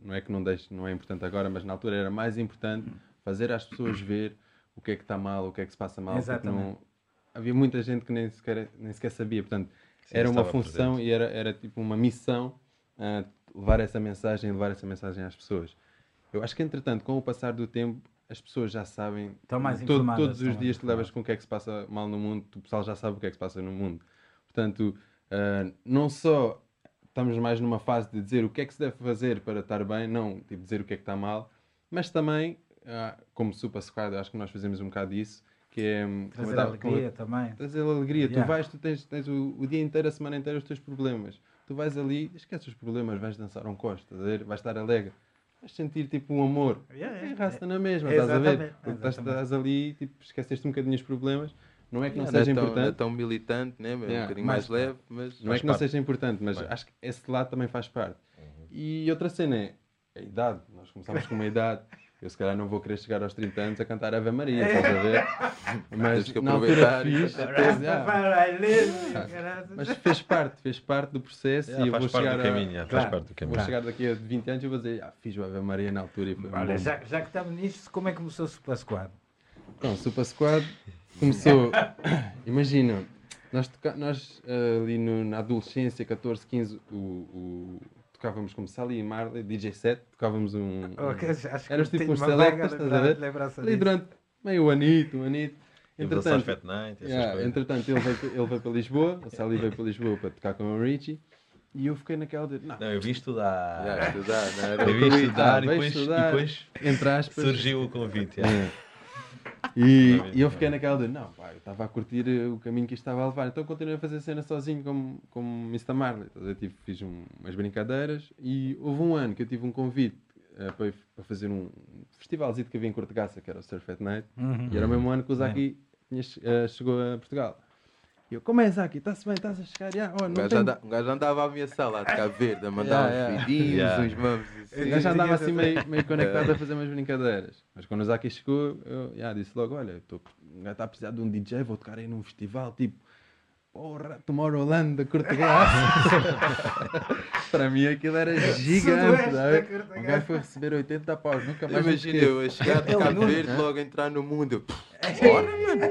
S2: não é que não, deixe, não é importante agora, mas na altura era mais importante fazer às pessoas ver o que é que está mal, o que é que se passa mal. não, havia muita gente que nem sequer, nem sequer sabia, portanto
S3: Sim,
S2: era uma função
S3: presente.
S2: e era, era tipo uma missão ah, levar essa mensagem, levar essa mensagem às pessoas. Eu acho que entretanto, com o passar do tempo, as pessoas já sabem.
S5: Estão mais
S2: todo-
S5: informadas,
S2: todos os dias tu levas com o que é que se passa mal no mundo, o pessoal já sabe o que é que se passa no mundo. Portanto, ah, não só estamos mais numa fase de dizer o que é que se deve fazer para estar bem, não tipo dizer o que é que está mal, mas também, ah, como Super Squad, acho que nós fazemos um bocado isso, que é
S5: Trazer
S2: tava- como
S5: alegria também.
S2: trazer alegria.
S5: Yeah.
S2: Tu vais, tu tens, tens o, o dia inteiro, a semana inteira, os teus problemas. Tu vais ali, esquece os problemas, vais dançar um costo, estás a ver? vais estar alegre. Vais sentir tipo um amor.
S5: Yeah,
S2: É
S5: yeah.
S2: raça na mesma,
S5: É,
S2: estás a ver?
S5: exatamente,
S2: Porque estás, ali, tipo, esqueceste um bocadinho os problemas. Não é que não
S4: Yeah,
S2: seja
S4: é tão,
S2: importante.
S4: é tão militante, né? É um
S2: Yeah,
S4: bocadinho
S5: mais-
S4: mais, leve, mas.
S2: Não é que não
S3: parte.
S2: seja importante, mas
S3: Bem.
S2: acho que esse lado também faz parte.
S5: Uhum.
S2: E outra cena é a idade. Nós começámos com uma idade. Eu se calhar não vou querer chegar aos 30 anos a cantar Ave Maria, estás a ver? Mas
S4: que
S2: na altura
S4: aproveitar
S2: fiz. Mas fez parte, fez parte do processo
S3: Yeah,
S2: e eu
S3: faz
S2: vou
S3: parte
S2: chegar
S3: do
S2: a-
S3: caminho, yeah,
S5: Claro.
S3: faz parte do caminho.
S2: Vou chegar daqui a 20 anos e vou dizer, ah, fiz o Ave Maria na altura e foi
S5: Olha, já, já que estamos nisto, como é que começou o Super Squad?
S2: Pronto, Super Squad começou. Imagina, nós, toca- nós eh, ali no- na adolescência, 14, 15, o, o- tocávamos como Sally e Marley, DJ set, tocávamos um. um-
S5: Ok, acho que
S2: Eras tipo uns selectas, estás a ver? ali durante meio anito, um anito.
S3: Entretanto, Fat Night, essas
S2: Yeah, entretanto ele, veio, ele veio para Lisboa, o Sally veio para Lisboa para tocar com o Richie e eu fiquei naquela de. Não,
S3: Não, eu vi estudar.
S4: Já, estudar, não?
S3: Eu vi
S2: Ah,
S3: estudar e
S2: veio
S3: depois,
S2: estudar.
S3: e depois
S2: entre aspas.
S3: surgiu o convite. yeah.
S2: E, e eu fiquei naquela de, não, pá, eu estava a curtir eh, o caminho que isto estava a levar, então continuei a fazer cena sozinho como, como Mr. Marley. Eu tive, fiz um- umas brincadeiras e houve um ano que eu tive um convite eh, para, para fazer um festivalzinho que havia em Cortegaça, que era o Surf at Night,
S5: Uhum.
S2: e era o mesmo ano que o Zaki tinha che- eh, chegou a Portugal. E eu, como é Zaki? Está-se bem? Estás a chegar? Já, oh,
S4: Um
S2: não
S4: gajo,
S2: tenho-
S4: anda, um gajo andava a ameaçar lá de Cabo Verde, a mandar
S2: Yeah,
S4: uns
S2: yeah.
S4: vidinhos,
S3: Yeah.
S4: uns mamos.
S2: O gajo andava assim meio, meio conectado a fazer umas brincadeiras. Mas quando o Zaki chegou, eu já, disse logo: Olha, eu tô, o gajo está a precisar de um DJ, vou tocar aí num festival tipo. Porra, Tomorrowland da Cortegaça. Para mim aquilo era gigante. Sabe? O gajo foi receber 80 paus, nunca mais
S4: Imagina eu a chegar de Cabo Verde, logo a entrar no mundo. Eu, Bora, mano.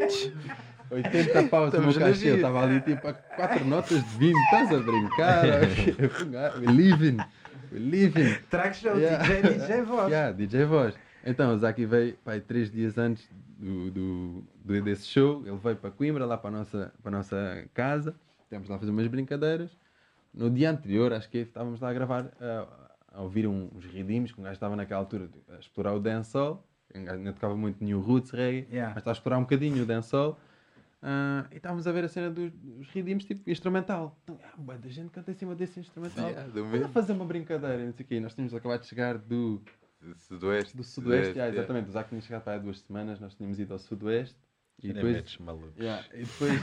S2: 80 paus no cachê, eu estava ali tipo a 4 notas de 20, estás a brincar? We living, we living.
S5: Track show,
S2: Yeah.
S5: DJ, DJ voz.
S2: Yeah, DJ Voz. Então, o Zaki veio pai, três dias antes do, do, do- desse show. Ele veio para Coimbra, lá para a nossa, para a nossa casa. Temos lá a fazer umas brincadeiras. No dia anterior, acho que estávamos lá a gravar, a, a ouvir um- uns ridimos, que um gajo estava naquela altura a explorar o dancehall. Um gajo ainda tocava muito New Roots Reggae,
S5: Yeah.
S2: mas estava a explorar um bocadinho o dancehall. Ah, e estávamos a ver a cena dos, dos ridimos, tipo instrumental. Então, ah, da gente canta em cima desse instrumental.
S4: Yeah, do
S2: Vamos a fazer uma brincadeira, não sei o quê. Nós tínhamos acabado de chegar do,
S4: Do Sudoeste.
S2: do Sudoeste, yeah,
S4: yeah.
S2: exatamente. O Zac tinha chegado para há duas semanas, nós tínhamos ido ao Sudoeste. E depois,
S3: metes maluco.
S2: yeah, e depois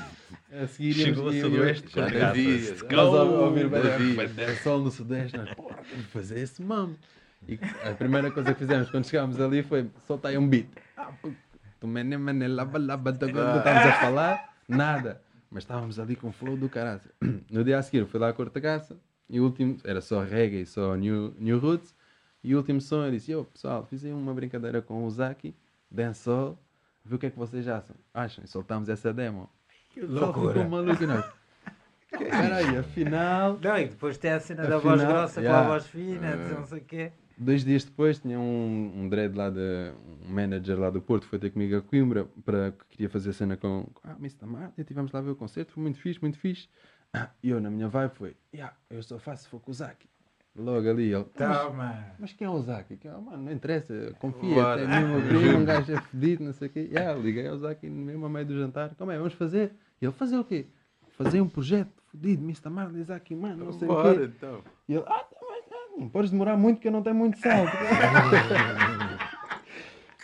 S2: a seguir
S3: Chegou ao
S2: íamos-
S3: Sudoeste,
S4: Já havia,
S3: Let's
S2: Nós a
S3: go!
S2: ouvir bem sol no Sudeste, nós, porra, temos que fazer esse mamo. E a primeira coisa que fizemos quando chegámos ali foi soltar aí um beat. Ah, tu laba, laba, da- da- estávamos a falar, nada. Mas estávamos ali com o flow do caralho. No dia a seguir fui lá a Cortegaça e o último era só reggae, só new, new roots. E o último som eu disse: Yo, pessoal, fiz aí uma brincadeira com o Zaki, dancehall, vê o que é que vocês acham. acham? E soltámos essa demo. E pessoal
S5: Loucura.
S2: ficou maluco e nós. Caralho, afinal.
S5: Não, e depois tem a cena da voz
S2: Afinal,
S5: grossa com
S2: yeah.
S5: a voz fina, não sei o quê.
S2: Dois dias depois tinha um, um dread lá, de, um manager lá do Porto, foi ter comigo a Coimbra para que queria fazer cena com, com ah, Mr. Martin, tivemos lá ver o concerto, foi muito fixe, muito fixe. Ah, E eu na minha vibe foi, yeah, eu só faço se for com o Zaki. Logo ali ele, "Ah, mas, mas quem é o Zaki? Que, ah, mano, não interessa, confia,
S4: Bora.
S2: é mesmo primo, um gajo é fedido, não sei o quê. Yeah, liguei ao Zaki mesmo a meio do jantar, como é, vamos fazer? E ele, fazer o quê? Fazer um projeto fedido, Mr. Marley, Zaki, mano, não sei o quê.
S4: Bora, então.
S2: E ele, ah, não podes demorar muito que eu não tenho muito salto.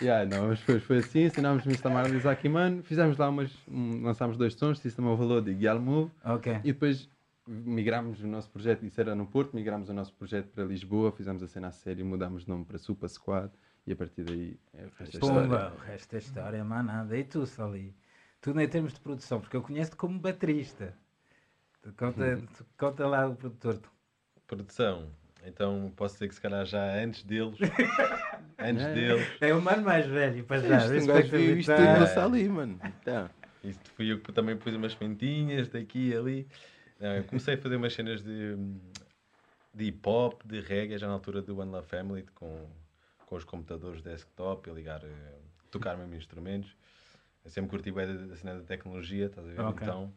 S2: yeah, não, mas foi, foi assim, ensinámos Mr. Marley Zaki Mano, fizemos lá umas, um, lançámos dois sons, System Overload e Guial Move,
S5: Ok.
S2: e depois migrámos o nosso projeto, isso era no Porto, migrámos o nosso projeto para Lisboa, fizemos a cena a sério, mudámos de nome para Super Squad, e a partir daí é o resto da história.
S5: Pumba, o resto da história, mais nada. E tu, Sali? Tu nem termos de produção, porque eu conheço-te como baterista. Conta, tu conta lá o produtor.
S3: Produção. Então posso dizer que se calhar já antes deles. antes
S2: É.
S3: deles.
S5: É o mano mais velho, para já.
S4: Isto, isto na sala ali, mano. Então,
S3: Isto fui eu que também pus umas pentinhas daqui e ali. Não, eu comecei a fazer umas cenas de, de hip hop, de reggae, já na altura do One Love Family, com, com os computadores desktop, a ligar, eh, tocar mesmo instrumentos. Eu sempre curti bem da, da cena da tecnologia, estás a ver?
S5: Ok.
S3: Então,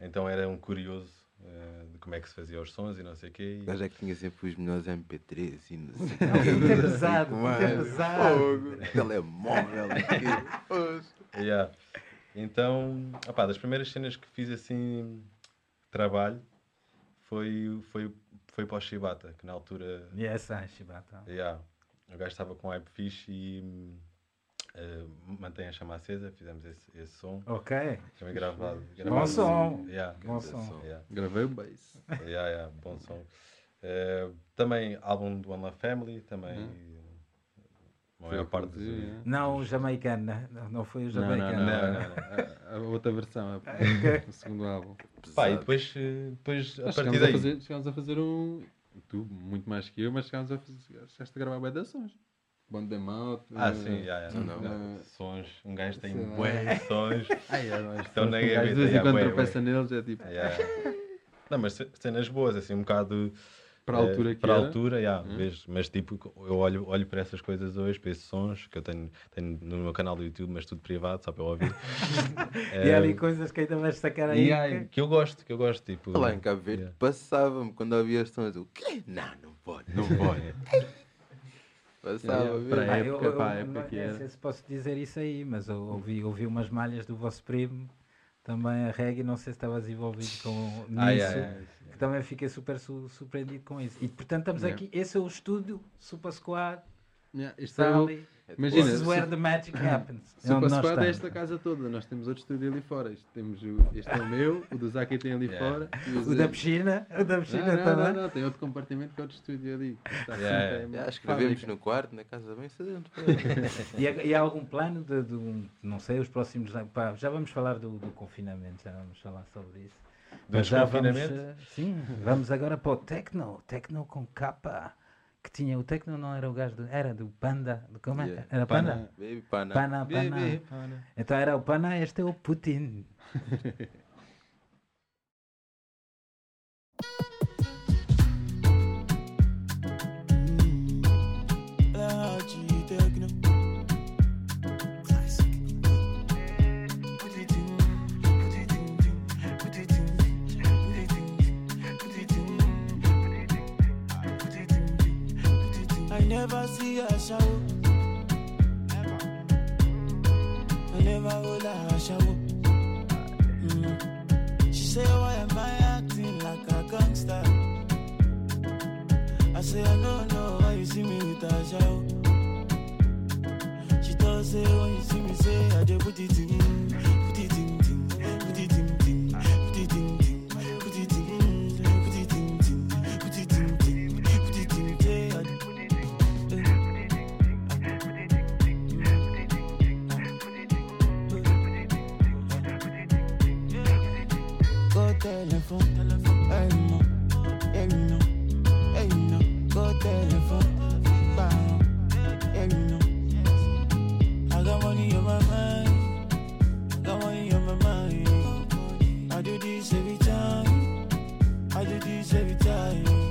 S3: então era um curioso eh, de como é que se fazia os sons e não sei o quê.
S4: o
S3: E,
S4: gajo é que tinha sempre os melhores MP3 e não sei o quê.
S5: pesado,
S4: é?
S5: pesado.
S4: Fogo, Telemóvel.
S3: Yeah. Então, opá, das primeiras cenas que fiz assim, trabalho, foi, foi, foi para o Shibata, que na altura
S5: Yes, ah, Shibata.
S3: Yeah. O gajo estava com hype fixe e hum, eh, mantém a chama acesa, fizemos esse, esse som.
S5: Ok.
S3: Também gravado.
S5: Bom
S3: gravado
S5: som.
S3: Yeah.
S5: Bom som.
S3: Yeah.
S2: Gravei o bass.
S3: Yeah, yeah, bom som. Eh, também álbum do One Love Family, também. A maior
S2: Foi
S3: parte dos-
S2: yeah.
S5: Não o jamaicano, né? não, não foi o jamaicano.
S2: não,
S3: Não,
S2: não,
S3: não,
S2: A, a outra versão, a- o segundo álbum.
S3: Pá, e depois, eh, depois a partir
S2: chegámos,
S3: daí.
S2: a fazer, chegámos a fazer um. Tu, muito mais que eu, mas chegámos a fazer. Chegaste a gravar bué de sons. Bond them out.
S3: Ah,
S2: eh,
S3: sim, yeah, yeah,
S4: não,
S3: yeah. sons. Um gajo tem bué de sons.
S2: Ai, é, nós
S3: Então, na gaveta,
S2: de vez em
S3: yeah,
S2: quando tropeça neles, é tipo.
S3: Yeah. Não, mas ce- cenas boas, assim, um bocado.
S2: Para a
S3: eh,
S2: altura que
S3: Para a altura, yeah, vês, mas tipo, eu olho, olho para essas coisas hoje, para esses sons que eu tenho, tenho no meu canal do YouTube, mas tudo privado, só para eu ouvir.
S5: E há ali coisas que ainda vais sacar aí.
S3: e há- que eu gosto, que eu gosto, tipo.
S4: Lá em Cabo Verde
S3: yeah.
S4: passava-me quando ouvia as sons. O quê? Não, não pode, não pode. Passava
S2: Yeah, para a
S5: Ah,
S2: época,
S5: eu,
S2: para a
S5: eu
S2: época
S5: não
S2: que
S5: não
S2: era.
S5: sei se posso dizer isso aí, mas eu ouvi, ouvi umas malhas do vosso primo, também a reggae, não sei se estavas envolvido com nisso,
S3: Ah, yeah, yeah.
S5: que também fiquei super su- surpreendido com isso. E portanto estamos
S2: Yeah.
S5: aqui, esse é o estúdio Super Squad,
S2: Yeah, isto é o-
S5: Sally,
S2: Imagina,
S5: this is
S2: se-
S5: where the magic happens. É onde nós
S2: Squad é esta casa toda. Nós temos outro estúdio ali fora. Este, temos o, este é o meu, o do Zaki tem ali
S3: Yeah.
S2: fora.
S5: O da piscina, o da
S2: Não,
S5: piscina
S2: não,
S5: também.
S2: não, não, tem outro compartimento que é outro estúdio ali. Está
S3: Yeah,
S2: sempre
S3: yeah.
S4: escrevemos no quarto, na casa bem sedento.
S5: E, há- e há algum plano de, de um- não sei, os próximos anos? Pá, já vamos falar do, do confinamento, já vamos falar sobre isso.
S3: Do
S5: Mas já vamos, eh, sim, vamos agora para o Tecno, Tecno com capa. Que tinha o Tecno, não era o gajo do. Era do Panda. Do, como é?
S4: Yeah.
S5: Era Panda?
S4: Baby pana.
S5: Pana, Pana.
S3: Baby, pana.
S5: Então era o Pana, este é o Putin.
S7: never see a shower. I never hold a shower. Mm. She say, Why am I acting like a gangster? I say I don't know why you see me with a shower. She does say when you see me say I just put it in, I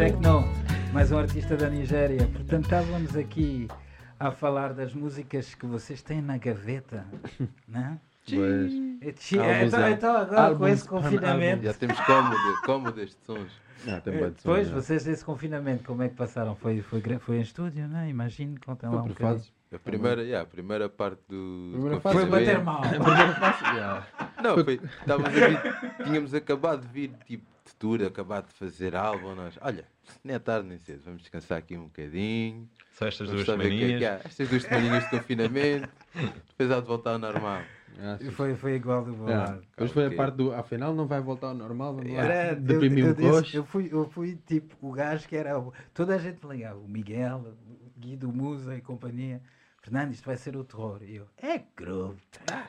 S5: é Tecno, mais um artista da Nigéria. Portanto, estávamos aqui a falar das músicas que vocês têm na gaveta, né?
S2: Pois.
S5: É
S2: Álbuns,
S5: Então,
S2: é.
S5: então agora com
S2: Álbuns,
S5: esse confinamento.
S4: Já temos cómodo, cómodo estes sons.
S2: Ah, som,
S5: Pois,
S2: já.
S5: vocês desse confinamento, como é que passaram? Foi, foi, foi em estúdio, né? Imagino, contem lá um bocadinho.
S4: A primeira, yeah, a primeira parte do.
S2: Primeira
S4: do
S2: fase
S5: Foi bater mal.
S2: A primeira fase, yeah.
S4: Não, foi, estávamos a vir, tínhamos acabado de vir tipo de tour, acabado de fazer álbum. Nós, olha, nem é tarde nem cedo, vamos descansar aqui um bocadinho.
S3: Só estas duas
S4: saber o que é que
S3: semaninhas.
S4: Estas duas semaninhas de confinamento, depois há de voltar ao normal.
S2: Ah,
S5: E. Foi, foi igual do
S2: Yeah.
S5: lado.
S2: Depois foi a parte do. Afinal, não vai voltar ao normal. Vamos lá.
S5: Era, eu,
S2: Deprimir
S5: eu disse-
S2: coxo.
S5: eu fui, eu fui tipo o gajo que era. Toda a gente me ligava, o Miguel, o Guido Musa e companhia. Fernando, isto vai ser o terror. E eu, é groove.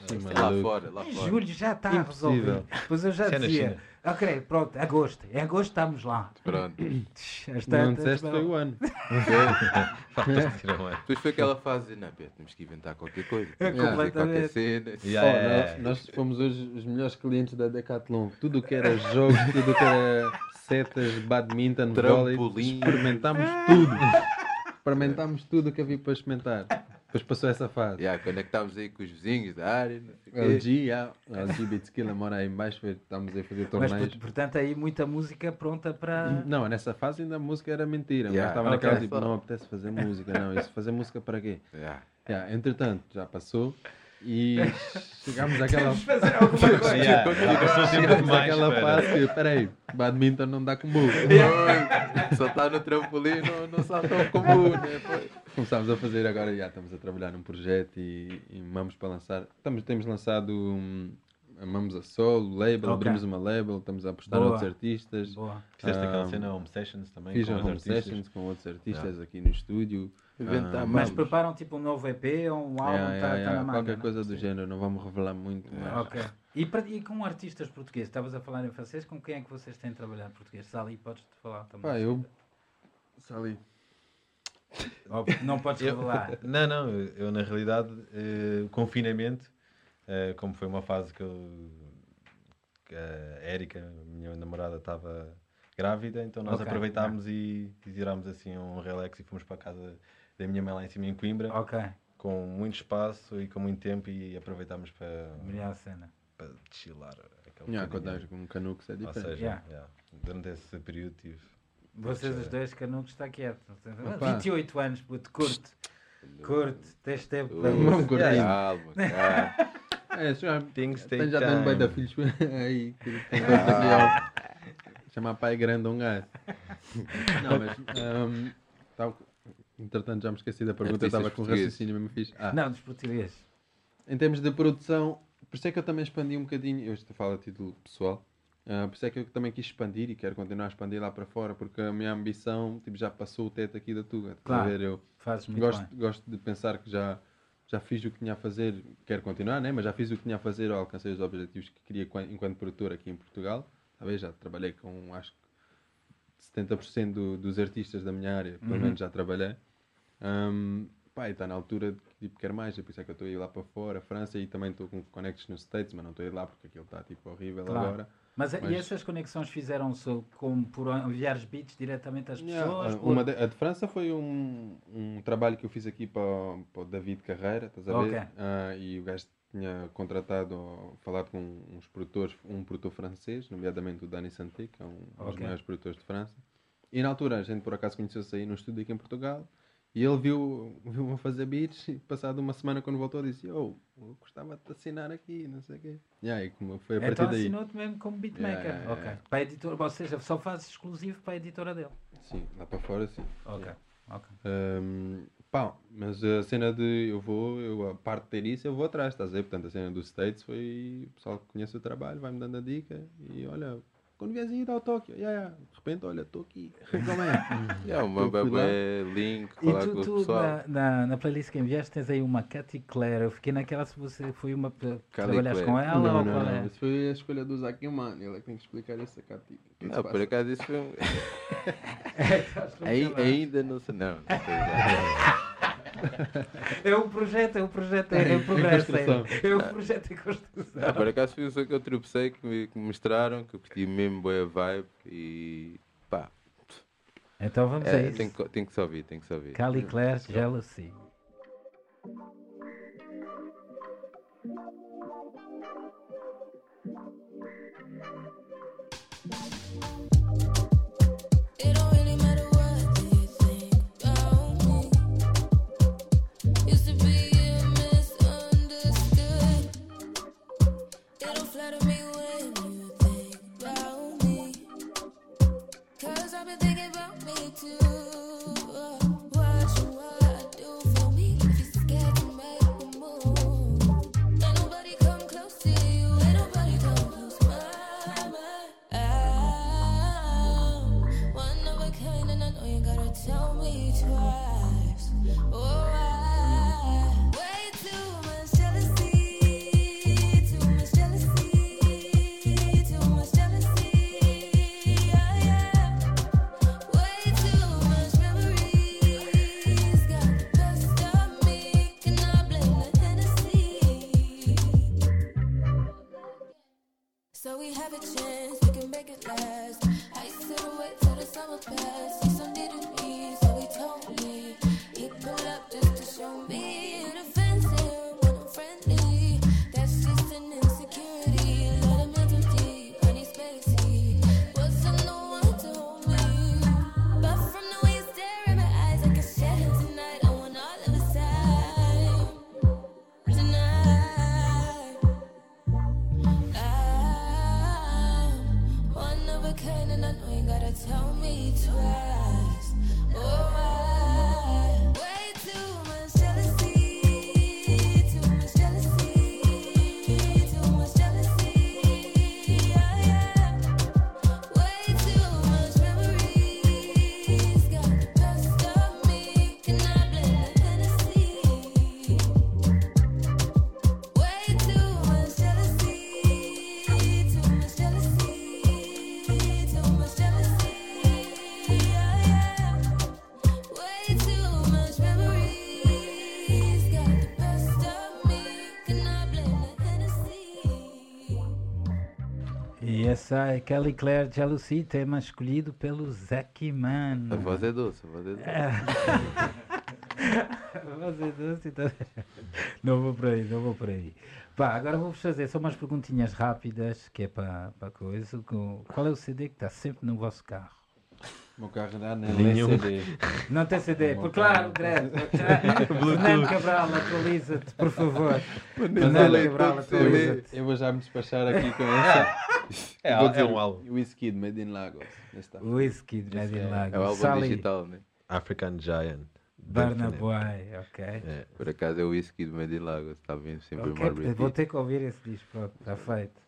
S2: Sim,
S4: Lá
S2: maluco.
S4: fora, lá
S5: Em
S4: fora.
S5: julho já está
S2: Impossível.
S5: resolvido. Pois eu já
S3: Isso é
S5: dizia,
S3: China.
S5: ok, pronto, agosto. Em agosto estamos lá.
S4: Pronto.
S5: As
S2: Não
S5: tantas,
S2: disseste foi o ano.
S4: Depois foi aquela fase, não, Pedro, temos que inventar qualquer coisa.
S5: É, completamente.
S4: cena.
S3: Yeah,
S2: Oh,
S3: yeah,
S2: nós, nós fomos hoje os melhores clientes da Decathlon. Tudo o que era jogos, tudo o que era setas, badminton, vôlei.
S4: Trampolim.
S2: Experimentámos tudo. Experimentámos tudo o que havia para experimentar. Depois passou essa fase.
S4: Yeah, conectámos aí com os vizinhos da área. Não sei.
S2: LG, yeah. LG Beatskiller mora aí embaixo, estamos aí a fazer
S5: Mas,
S2: torneios.
S5: por- portanto, aí muita música pronta para.
S2: Não, nessa fase ainda a música era mentira.
S4: Yeah.
S2: Mas estava
S5: Ok.
S2: naquela tipo, não apetece fazer música, não. Isso fazer música para quê?
S4: Yeah.
S2: Yeah, entretanto, já passou e chegámos àquela,
S5: fazer alguma coisa.
S3: Yeah, demais
S2: àquela fase que, peraí, badminton não dá como.
S4: Só está no trampolim, não, não sabe tão comum, né?
S2: Começámos a fazer agora, já estamos a trabalhar num projeto e, e vamos para lançar. Estamos, temos lançado um, Amamos a solo, label,
S5: Ok.
S2: abrimos uma label, estamos a apostar
S5: Boa.
S2: outros artistas.
S5: Boa.
S3: Fizeste aquela
S2: Ah,
S3: cena Home Sessions também
S2: Fiz
S3: com
S2: home
S3: artistas.
S2: sessions com outros artistas aqui no estúdio.
S4: Inventar
S2: Ah,
S5: Mas preparam tipo um novo EP ou um álbum?
S2: Yeah,
S5: tá-
S2: yeah,
S5: tá
S2: yeah, qualquer
S5: né?
S2: coisa do género, não vamos revelar muito. mas-
S5: Ok. E, e com artistas portugueses? Estavas a falar em francês, com quem é que vocês têm trabalhado português? Sali, podes falar também.
S2: Pá, eu. Sali.
S5: Ou não podes
S3: Eu-
S5: revelar.
S3: Não, não, eu, eu, na realidade, eh, o confinamento, eh, como foi uma fase que eu, que a Érica, minha namorada, estava grávida, então nós
S5: Ok,
S3: aproveitámos e, e tirámos assim um relax e fomos para casa da minha mãe lá em cima em Coimbra,
S5: Ok,
S3: com muito espaço e com muito tempo e aproveitámos para,
S5: melhor cena.
S3: para chilar. aquele
S2: Yeah, quando estás com um canuco, isso é
S3: Ou
S2: diferente.
S3: seja,
S5: Yeah.
S3: yeah, durante esse período tive.
S5: Vocês os dois, Canucos está quieto.
S2: Opa.
S5: 28 anos, puto, curte. Curte, tens tempo para
S2: Vamos
S5: isso.
S2: curtir.
S4: Calma, calma.
S2: É, já,
S3: Things take
S2: tem, já tenho bem da filhos aí. tem aqui, ó. Chamar pai grande um gajo. Não, mas. Um, tava- entretanto, já me esqueci da pergunta. Eu
S4: Artistas
S2: estava com um
S4: portugueses.
S2: raciocínio mesmo fixe. Ah,
S5: Não, dos portugueses.
S2: Em termos de produção, por isso é que eu também expandi um bocadinho. Eu estou a falar a título pessoal. ah, por isso é que eu também quis expandir e quero continuar a expandir lá para fora, porque a minha ambição tipo, já passou o teto aqui da Tuga.
S5: Claro.
S2: ver? Eu,
S5: Fazes muito
S2: gosto,
S5: bem.
S2: gosto de pensar que já, já fiz o que tinha a fazer, quero continuar, né? mas já fiz o que tinha a fazer, alcancei os objetivos que queria quan- enquanto produtor aqui em Portugal. Talvez já trabalhei com, acho que 70% do, dos artistas da minha área, pelo
S5: Uhum.
S2: menos já trabalhei. Um, pá, e está na altura de tipo, quer mais, é por isso é que eu estou a ir lá para fora, França, e também estou com connections nos States, mas não estou a ir lá porque aquilo está tipo horrível
S5: Claro.
S2: agora.
S5: Mas, e
S2: Mas-
S5: essas conexões fizeram-se como por enviar os beats diretamente às
S2: Yeah,
S5: pessoas?
S2: a-
S5: por-
S2: uma de, a de França foi um, um trabalho que eu fiz aqui para, o- para o David Carreira, estás a ver?
S5: Ok.
S2: Ah, e o gajo tinha contratado, falado com uns produtores, um produtor francês, nomeadamente o Dani Santé, que é um dos
S5: Ok.
S2: maiores produtores de França. E na altura a gente por acaso conheceu-se aí num estúdio aqui em Portugal. E ele viu- viu-me fazer beats e passado uma semana quando voltou disse oh, eu gostava de te assinar aqui, não sei o quê. E aí como foi a partir
S5: Então
S2: daí.
S5: assinou-te mesmo como beatmaker.
S2: Yeah, yeah,
S5: ok.
S2: yeah.
S5: Para a editora, ou seja, só fazes exclusivo para a editora dele.
S2: Sim, lá para fora sim.
S5: Ok.
S2: Yeah.
S5: ok.
S2: Um, pá, mas a cena de eu vou, eu, a parte de ter isso, eu vou atrás, estás a ver? Portanto, a cena dos States foi o pessoal que conhece o trabalho, vai-me dando a dica e olha, quando vieres aí dá o toque, yeah, yeah. de repente, olha, estou aqui, como é?
S4: Yeah, uma bebê, link,
S5: E
S4: falar
S5: tu,
S4: com o
S5: tu
S4: pessoal.
S5: na, na, na playlist que enviaste tens aí uma Katy Claire. Eu fiquei naquela se você foi uma
S4: Cali
S5: trabalhaste
S4: Claire.
S5: com ela
S2: não,
S5: ou
S2: não,
S5: qual
S2: não,
S5: é?
S2: isso foi a escolha do Zac Mano, ele é que tem que explicar isso a. O é que
S4: Não, por acaso isso foi um...
S5: É,
S4: Ai- ainda não sei, não. não sei.
S5: É o projeto, é o projeto, é, é o progresso. É, é o projeto em construção.
S4: Ah, por acaso foi um som que eu tropecei, que me, que me mostraram, que eu curti mesmo boa vibe e pá,
S5: Então vamos a
S4: é,
S5: isso.
S4: tem, que, tem que se ouvir, tem que se ouvir.
S5: Cali Claire, Jealousy. ESI, Kelly Clare, Jealousy, tema escolhido pelo Zeki Man.
S4: A voz é doce, a voz é doce.
S5: Voz é doce, então- Não vou por aí, não vou por aí. Pá, agora vou-vos fazer só umas perguntinhas rápidas, que é para a coisa. Qual é o CD que está sempre no vosso carro?
S2: O meu carro dá nem
S3: Nenhum.
S2: CD.
S5: Não tem CD, por claro, Greg. Fernando Cabral, atualiza-te, por favor. Fernando Cabral, atualiza-te.
S2: Eu vou já me despachar aqui com essa.
S3: É,
S2: Vou
S3: é
S2: dizer
S3: um álbum.
S2: Whisky Made in Lagos.
S5: De Made in
S2: é-
S5: Lagos.
S4: É o álbum
S5: Sally,
S4: digital, né?
S12: African Giant.
S5: Burna. Boy, ok.
S12: É.
S4: Por acaso é o whisky de Medellín Lagos, está bem sempre
S5: Ok,
S4: okay,
S5: vou ter que ouvir esse disco, pronto, está feito.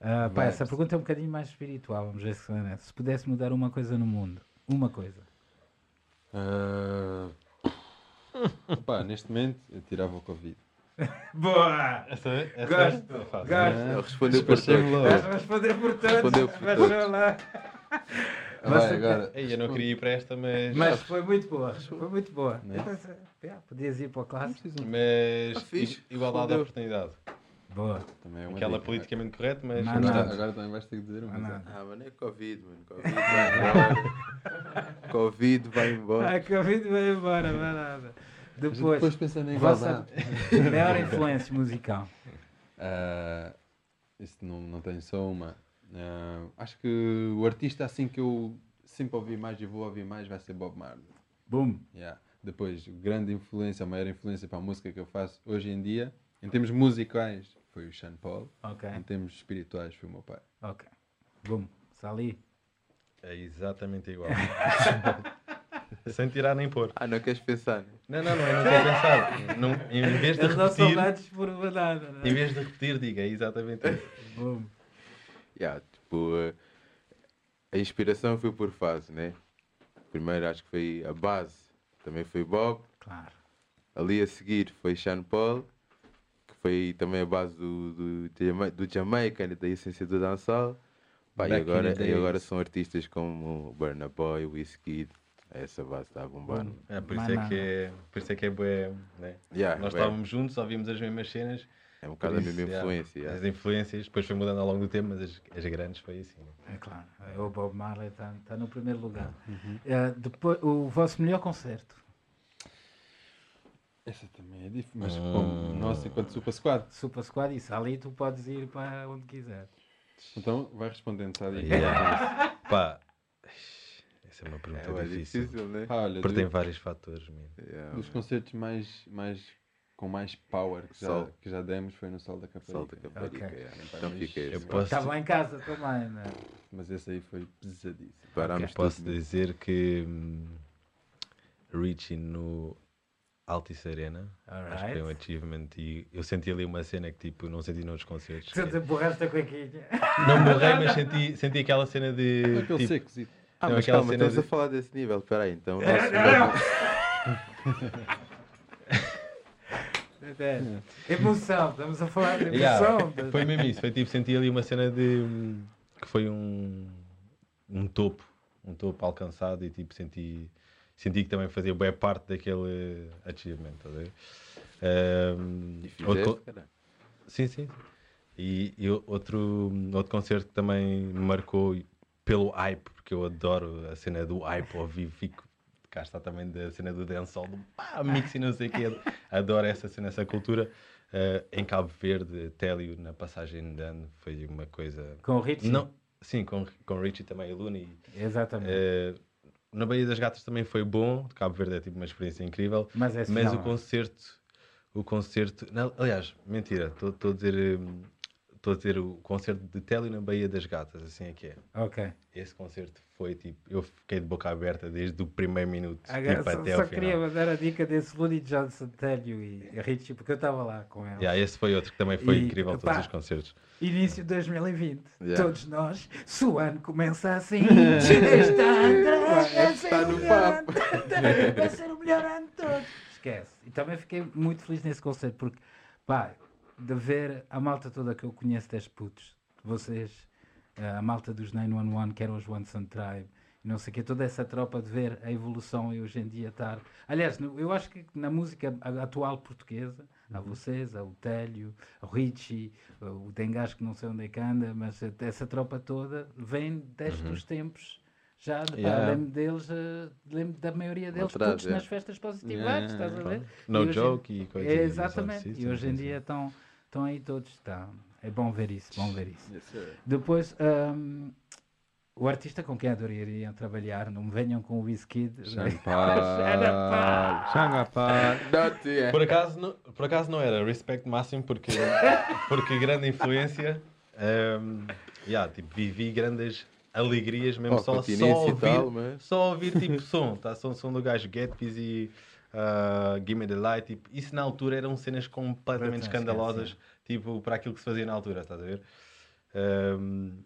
S5: Ah, pá, essa pergunta é um bocadinho mais espiritual, vamos ver se é. Se pudesse mudar uma coisa no mundo, uma coisa.
S2: Ah, Opa, neste momento eu tirava o Covid.
S5: Boa!
S3: Essa, essa
S5: Gosto,
S3: é
S5: gosto.
S4: Respondeu por todos.
S5: responder por todos,
S4: Respondeu por
S5: mas
S4: todos.
S5: lá.
S2: Vai, agora.
S3: Ei, eu não queria ir para esta, mas.
S5: Mas foi muito boa, foi muito boa. Eu pensei, yeah, podias ir para o clássico.
S3: Mas.
S4: Ah,
S3: igualdade de oportunidade.
S5: Boa.
S2: Também é uma
S3: Aquela
S2: dica.
S3: politicamente correta, mas.
S5: Não,
S2: Agora,
S5: não.
S2: agora também vais ter que dizer uma.
S5: Ah,
S2: mas
S5: não.
S2: é.
S4: Ah, mano, é Covid, mano. Covid vai embora. Covid vai embora.
S5: Ah, Covid vai embora, vai nada. Depois,
S2: Depois pensando em
S5: vossa maior influência musical.
S2: Ah, isso não, não tem só uma. Ah, acho que o artista assim que eu sempre ouvi mais e vou ouvir mais vai ser Bob Marley.
S5: Boom.
S2: Yeah. Depois, grande influência, a maior influência para a música que eu faço hoje em dia, em termos musicais, foi o Sean Paul.
S5: Ok,
S2: Em termos espirituais, foi o meu pai.
S5: ok. Boom. Sali.
S3: É exatamente igual. Sem tirar nem pôr.
S4: Ah, não queres pensar, né?
S3: Não, não, não, eu não quero pensar. Não, em vez de
S5: Eles não são
S3: repetir,
S5: por
S3: em
S5: né?
S3: vez de repetir, diga é exatamente isso.
S5: Boom.
S4: Yeah, tipo, eh, a inspiração foi por fase, né? Primeiro acho que foi a base, também foi Bob.
S5: Claro.
S4: Ali a seguir foi Sean Paul, foi também a base do, do, do Jamaica, né, da essência do dançal. Pá, e, agora, e agora são artistas como Burna Boy, Wizkid. Essa base está a bombar.
S5: Boom.
S3: É, por, isso é que é, por isso é que é bué, né?
S4: Yeah,
S3: Nós estávamos juntos, ouvimos as mesmas cenas.
S4: É um bocado a mesma influência. yeah.
S3: As influências, depois foi mudando ao longo do tempo, mas as, as grandes foi assim. né?
S5: É claro. O Bob Marley está tá no primeiro lugar.
S2: Uhum.
S5: Eh, depois, o vosso melhor concerto?
S2: Essa também é difícil, mas como nós, enquanto Super Squad.
S5: Super Squad e Sali, tu podes ir para onde quiser.
S2: Então, vai respondendo, sabe?
S3: Yeah. Pá, essa é uma pergunta
S4: É bué
S3: difícil.
S4: difícil, né?
S2: Pá, olha,
S3: Porque tem vários fatores, mesmo.
S4: Yeah,
S2: dos concertos mais, mais, com mais power que já,
S4: Sol.
S2: que já demos foi no Sol da Caparica.
S4: Salta Caparica.
S5: Ok.
S4: yeah. Então fica esse.
S3: posso,
S5: Estava em casa também, né?
S2: Mas esse aí foi pesadíssimo.
S4: Parámos
S3: posso
S4: tudo.
S3: dizer que hum, Richie no Altice Arena, acho que foi um
S5: Alright.
S3: achievement e eu senti ali uma cena que tipo, não senti noutros concertos.
S5: Tu te borraste a cuequinha.
S3: Não morrei, mas senti, senti aquela cena de.
S2: Aquele
S3: tipo,
S2: seco, sim.
S4: Ah,
S3: Não,
S4: mas calma,
S3: cena
S4: estamos
S3: de-
S4: a falar desse nível. Espera aí, então.
S5: É,
S4: nosso-
S5: É. Emoção, estamos a falar de emoção.
S3: Yeah, foi mesmo isso, foi tipo, senti ali uma cena de que foi um, um topo, um topo alcançado e tipo senti, senti que também fazia boa parte daquele achievement, estás a ver?
S4: E
S3: outro sim, sim. E, e o- outro, outro concerto que também me marcou e- pelo hype, porque eu adoro a cena do hype ao vivo, fico cá está também da cena do dancehall, do pá, mix e não sei o quê, adoro essa cena, essa cultura. Eh, em Cabo Verde, Télio, na passagem de ano, foi uma coisa...
S5: Com o Richie?
S3: Não, sim, com, com Richie também, e Luni.
S5: Exatamente.
S3: Eh, na Baía das Gatas também foi bom, Cabo Verde é tipo uma experiência incrível,
S5: Mas é
S3: mas o concerto, o concerto, não, aliás, mentira, estou a dizer, hum, estou a dizer o concerto de Télio na Baía das Gatas, assim é que é.
S5: Ok.
S3: Esse concerto foi tipo, eu fiquei de boca aberta desde o primeiro minuto
S5: Agora,
S3: tipo,
S5: só
S3: até
S5: só
S3: ao
S5: queria
S3: final.
S5: mandar a dica desse Looney Johnson, Télio e Richie, porque eu estava lá com ele.
S3: Yeah, esse foi outro que também foi
S5: E,
S3: incrível,
S5: pá,
S3: todos os concertos.
S5: Início de 2020.
S4: Yeah.
S5: Todos nós. Se o ano começa assim. este ano vai ser
S4: Está
S5: o
S4: no
S5: melhor
S4: papo.
S5: ano- Vai ser o melhor ano de todos. Esquece. E também fiquei muito feliz nesse concerto, porque, pá, de ver a malta toda que eu conheço das putos, vocês, eh, a malta dos 911, que eram os One Sun Tribe, não sei o que, toda essa tropa de ver a evolução e hoje em dia estar. Aliás, eu acho que na música a- atual portuguesa, há vocês, há o Télio, o Richie, o Dengas, que não sei onde é que anda, mas essa tropa toda vem desde os tempos. Já
S3: Yeah.
S5: lembro deles, eh, lembro da maioria deles,
S4: atrás,
S5: todos
S4: é.
S5: nas festas positivas,
S2: Yeah,
S5: estás a ver?
S3: No
S5: E hoje
S3: joke e coisas
S5: É, Exatamente, e hoje em dia estão estão aí todos. Tá. É bom ver isso, bom ver isso.
S2: Yes, sir.
S5: Depois, ahm, o artista com quem adorariam trabalhar, não me venham com o Wizkid.
S2: Xangapal.
S4: Not yet.
S3: Por acaso, não, por acaso não era respect máximo porque, porque grande influência. ehm, yeah, tipo, vivi grandes alegrias mesmo
S4: Oh,
S3: só, só
S4: e
S3: ouvir,
S4: tal, mas-
S3: só ouvir tipo som, tá? Som, som do gajo Get Busy, uh, Give Me the Light, tipo, isso na altura eram cenas completamente
S5: Bastante,
S3: escandalosas, tipo, para aquilo que se fazia na altura, estás a ver? Ehm,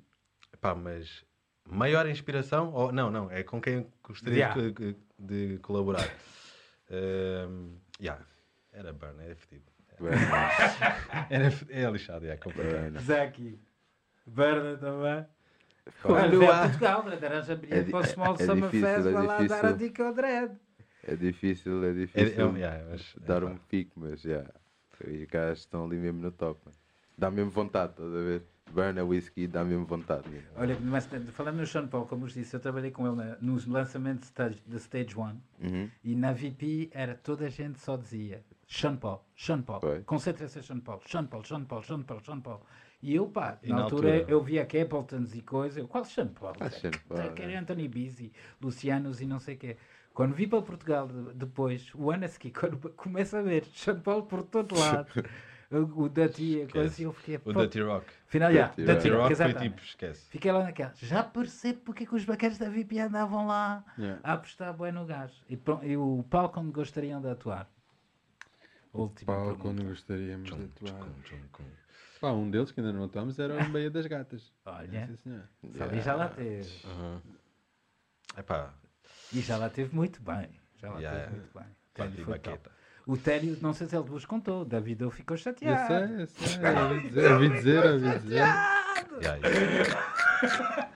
S3: pá, mas maior inspiração, ou não, não, é com quem gostaria
S5: Yeah.
S3: de, de- colaborar. Ehm, yeah, era Burn, era fedido. Era, é lixado, é completamente.
S5: Zaki. Berna também. Olha, Portugal? Darás abrir
S4: É
S5: para o Small
S4: é
S5: Summer
S4: difícil,
S5: Fest,
S4: é
S5: vai lá dar a dica ao Dread.
S4: É difícil, é
S3: É-
S4: difícil
S3: é- yeah, mas-
S4: dar
S3: é
S4: um pico, mas já. Os gajos estão ali mesmo no top. mano. Dá mesmo vontade, estás a ver? Burn a whisky dá mesmo vontade.
S5: Olha, mas falando no Sean Paul, como vos disse, eu trabalhei com ele na, nos lançamentos de stage, de Stage 1
S4: Uhum.
S5: e na VP era toda a gente só dizia Sean Paul, Sean Paul, concentra-se em Sean Paul, Sean Paul, Sean Paul, Sean Paul, Sean Paul. E eu, pá,
S3: E
S5: na,
S3: na
S5: altura,
S3: altura?
S5: eu via Capletons e coisas, eu, qual Sean Paul?
S4: Ah, Sean Paul, é.
S5: Anthony Bizzi, Lucianos e não sei o quê. Quando vi para Portugal de- depois, o ano a seguir, quando começo a ver Sean Paul por todo lado, o, o Dirty, a coisa, e eu fiquei,
S3: O Dirty Rock.
S5: Final, já,
S4: Dirty
S5: Dirty Rock,
S3: Rock foi tipo, esquece.
S5: Fiquei lá naquela. Já percebo porque é que os baqueiros da VIP andavam lá
S2: Yeah.
S5: a apostar bem no gajo. E, e o palco onde gostariam de atuar? Última
S2: Palco
S5: pergunta.
S2: onde gostaríamos de
S3: Tchum,
S2: atuar.
S3: tchum, tchum.
S2: Pá, um deles que ainda não atuamos era o Baía das Gatas.
S5: Olha,
S2: Sim, senhor.
S5: sabe, já lá teve.
S3: Epá,
S5: E já lá teve muito bem. Já lá
S3: Yeah,
S5: teve muito bem. Télio foi top.
S3: baqueta.
S5: O Télio, não sei se ele vos contou, David eu ficou
S2: Eu
S5: chateado.
S2: sei, eu sei. Eu ouvi dizer, dizer, ouvi dizer.
S3: Yeah, yeah.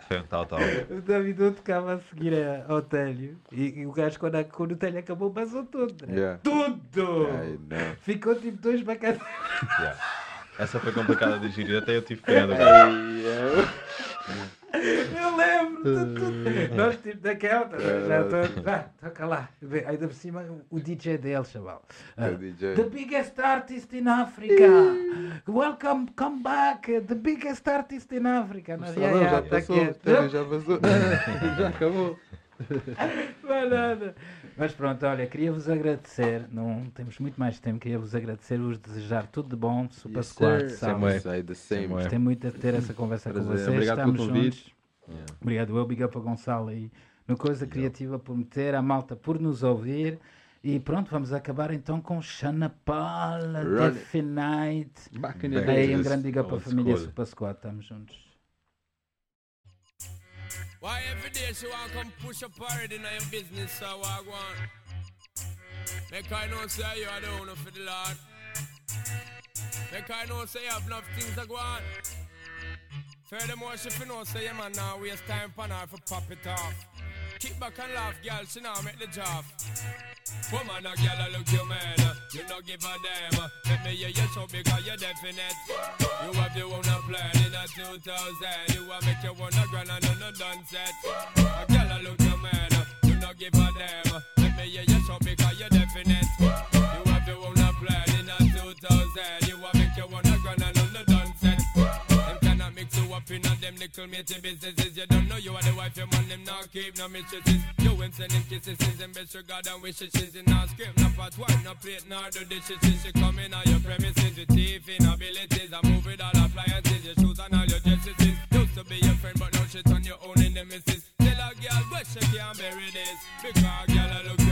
S3: Foi um tal, tal.
S5: O David eu tocava a seguir a- ao Télio e, e o gajo, quando, a- quando o Télio acabou, passou tudo. né?
S4: Yeah.
S5: Tudo!
S4: Não.
S5: Ficou tipo dois bacanas.
S3: Yeah. Essa foi complicada de gerir, até eu tive pena
S5: Nós tipo daquela, tá já estou. Toca lá. Ainda por cima o DJ dele, chaval. Ah. The biggest artist in Africa. Welcome, come back. The biggest artist in Africa. Nós,
S4: Não, já
S5: tá
S4: passou, já passou.
S2: Já acabou.
S5: Não é nada. Mas pronto, olha, queria-vos agradecer. Não temos muito mais tempo. Queria-vos agradecer, vos desejar tudo de bom. Super
S2: Yes,
S5: Squad,
S2: sir.
S5: sabe?
S3: Samuel.
S4: Sai the same.
S3: Samuel.
S5: Gostei muito de ter essa conversa com
S2: Prazer.
S5: vocês.
S2: Obrigado pelo
S5: Estamos
S2: convite.
S5: juntos. Obrigado, eu, big up a Gonçalo aí no Coisa Criativa por meter, a malta por nos ouvir. E pronto, vamos acabar então com Shana Paula,
S2: the
S3: Bem,
S2: days.
S5: Aí um grande big up à
S3: Old
S5: família. Super Squad, estamos juntos.
S13: Why every day she want come push up already in your business, so I want. Make I know say you are the owner for the Lord. Make I know say you have enough things to go on. Furthermore, she fi know say your man now waste time pan her for pop it off. Kick back and laugh, girl, she now make the job. Woman, a girl, I look you man, uh, you no give a damn. Uh. Let me hear you so because you're definite. You have your own plan in a 2000. You want make your own a grand and no done set. A girl, I look you man, uh, you no give a damn. Let me hear you so because you're definite. You have your own plan in a 2000. In a them nickel matey businesses. You don't know you are the wife, your man, them not keep no mistresses. You ain't sending kisses, and best regard and wishes. She's in no script, no pot, wine, no plate, nor do dishes. She come in on your premises with thief inabilities. I move with all appliances, your shoes and all your dresses. Used to be your friend, but now she on your own in the missus. Tell a girl, but she can't bury this. Because girl, I look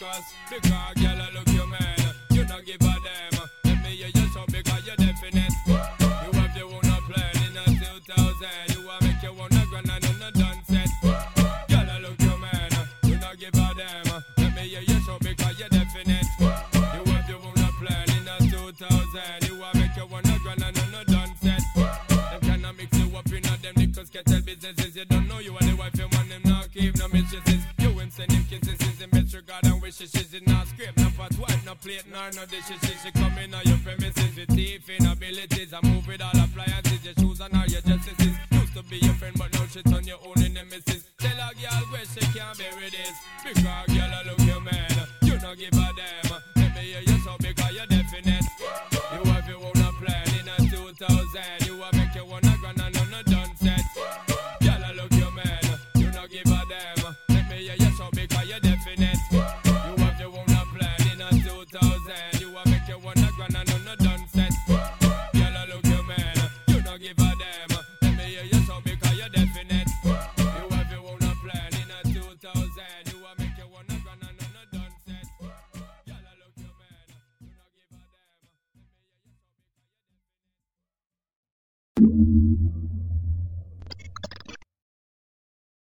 S13: Because, because.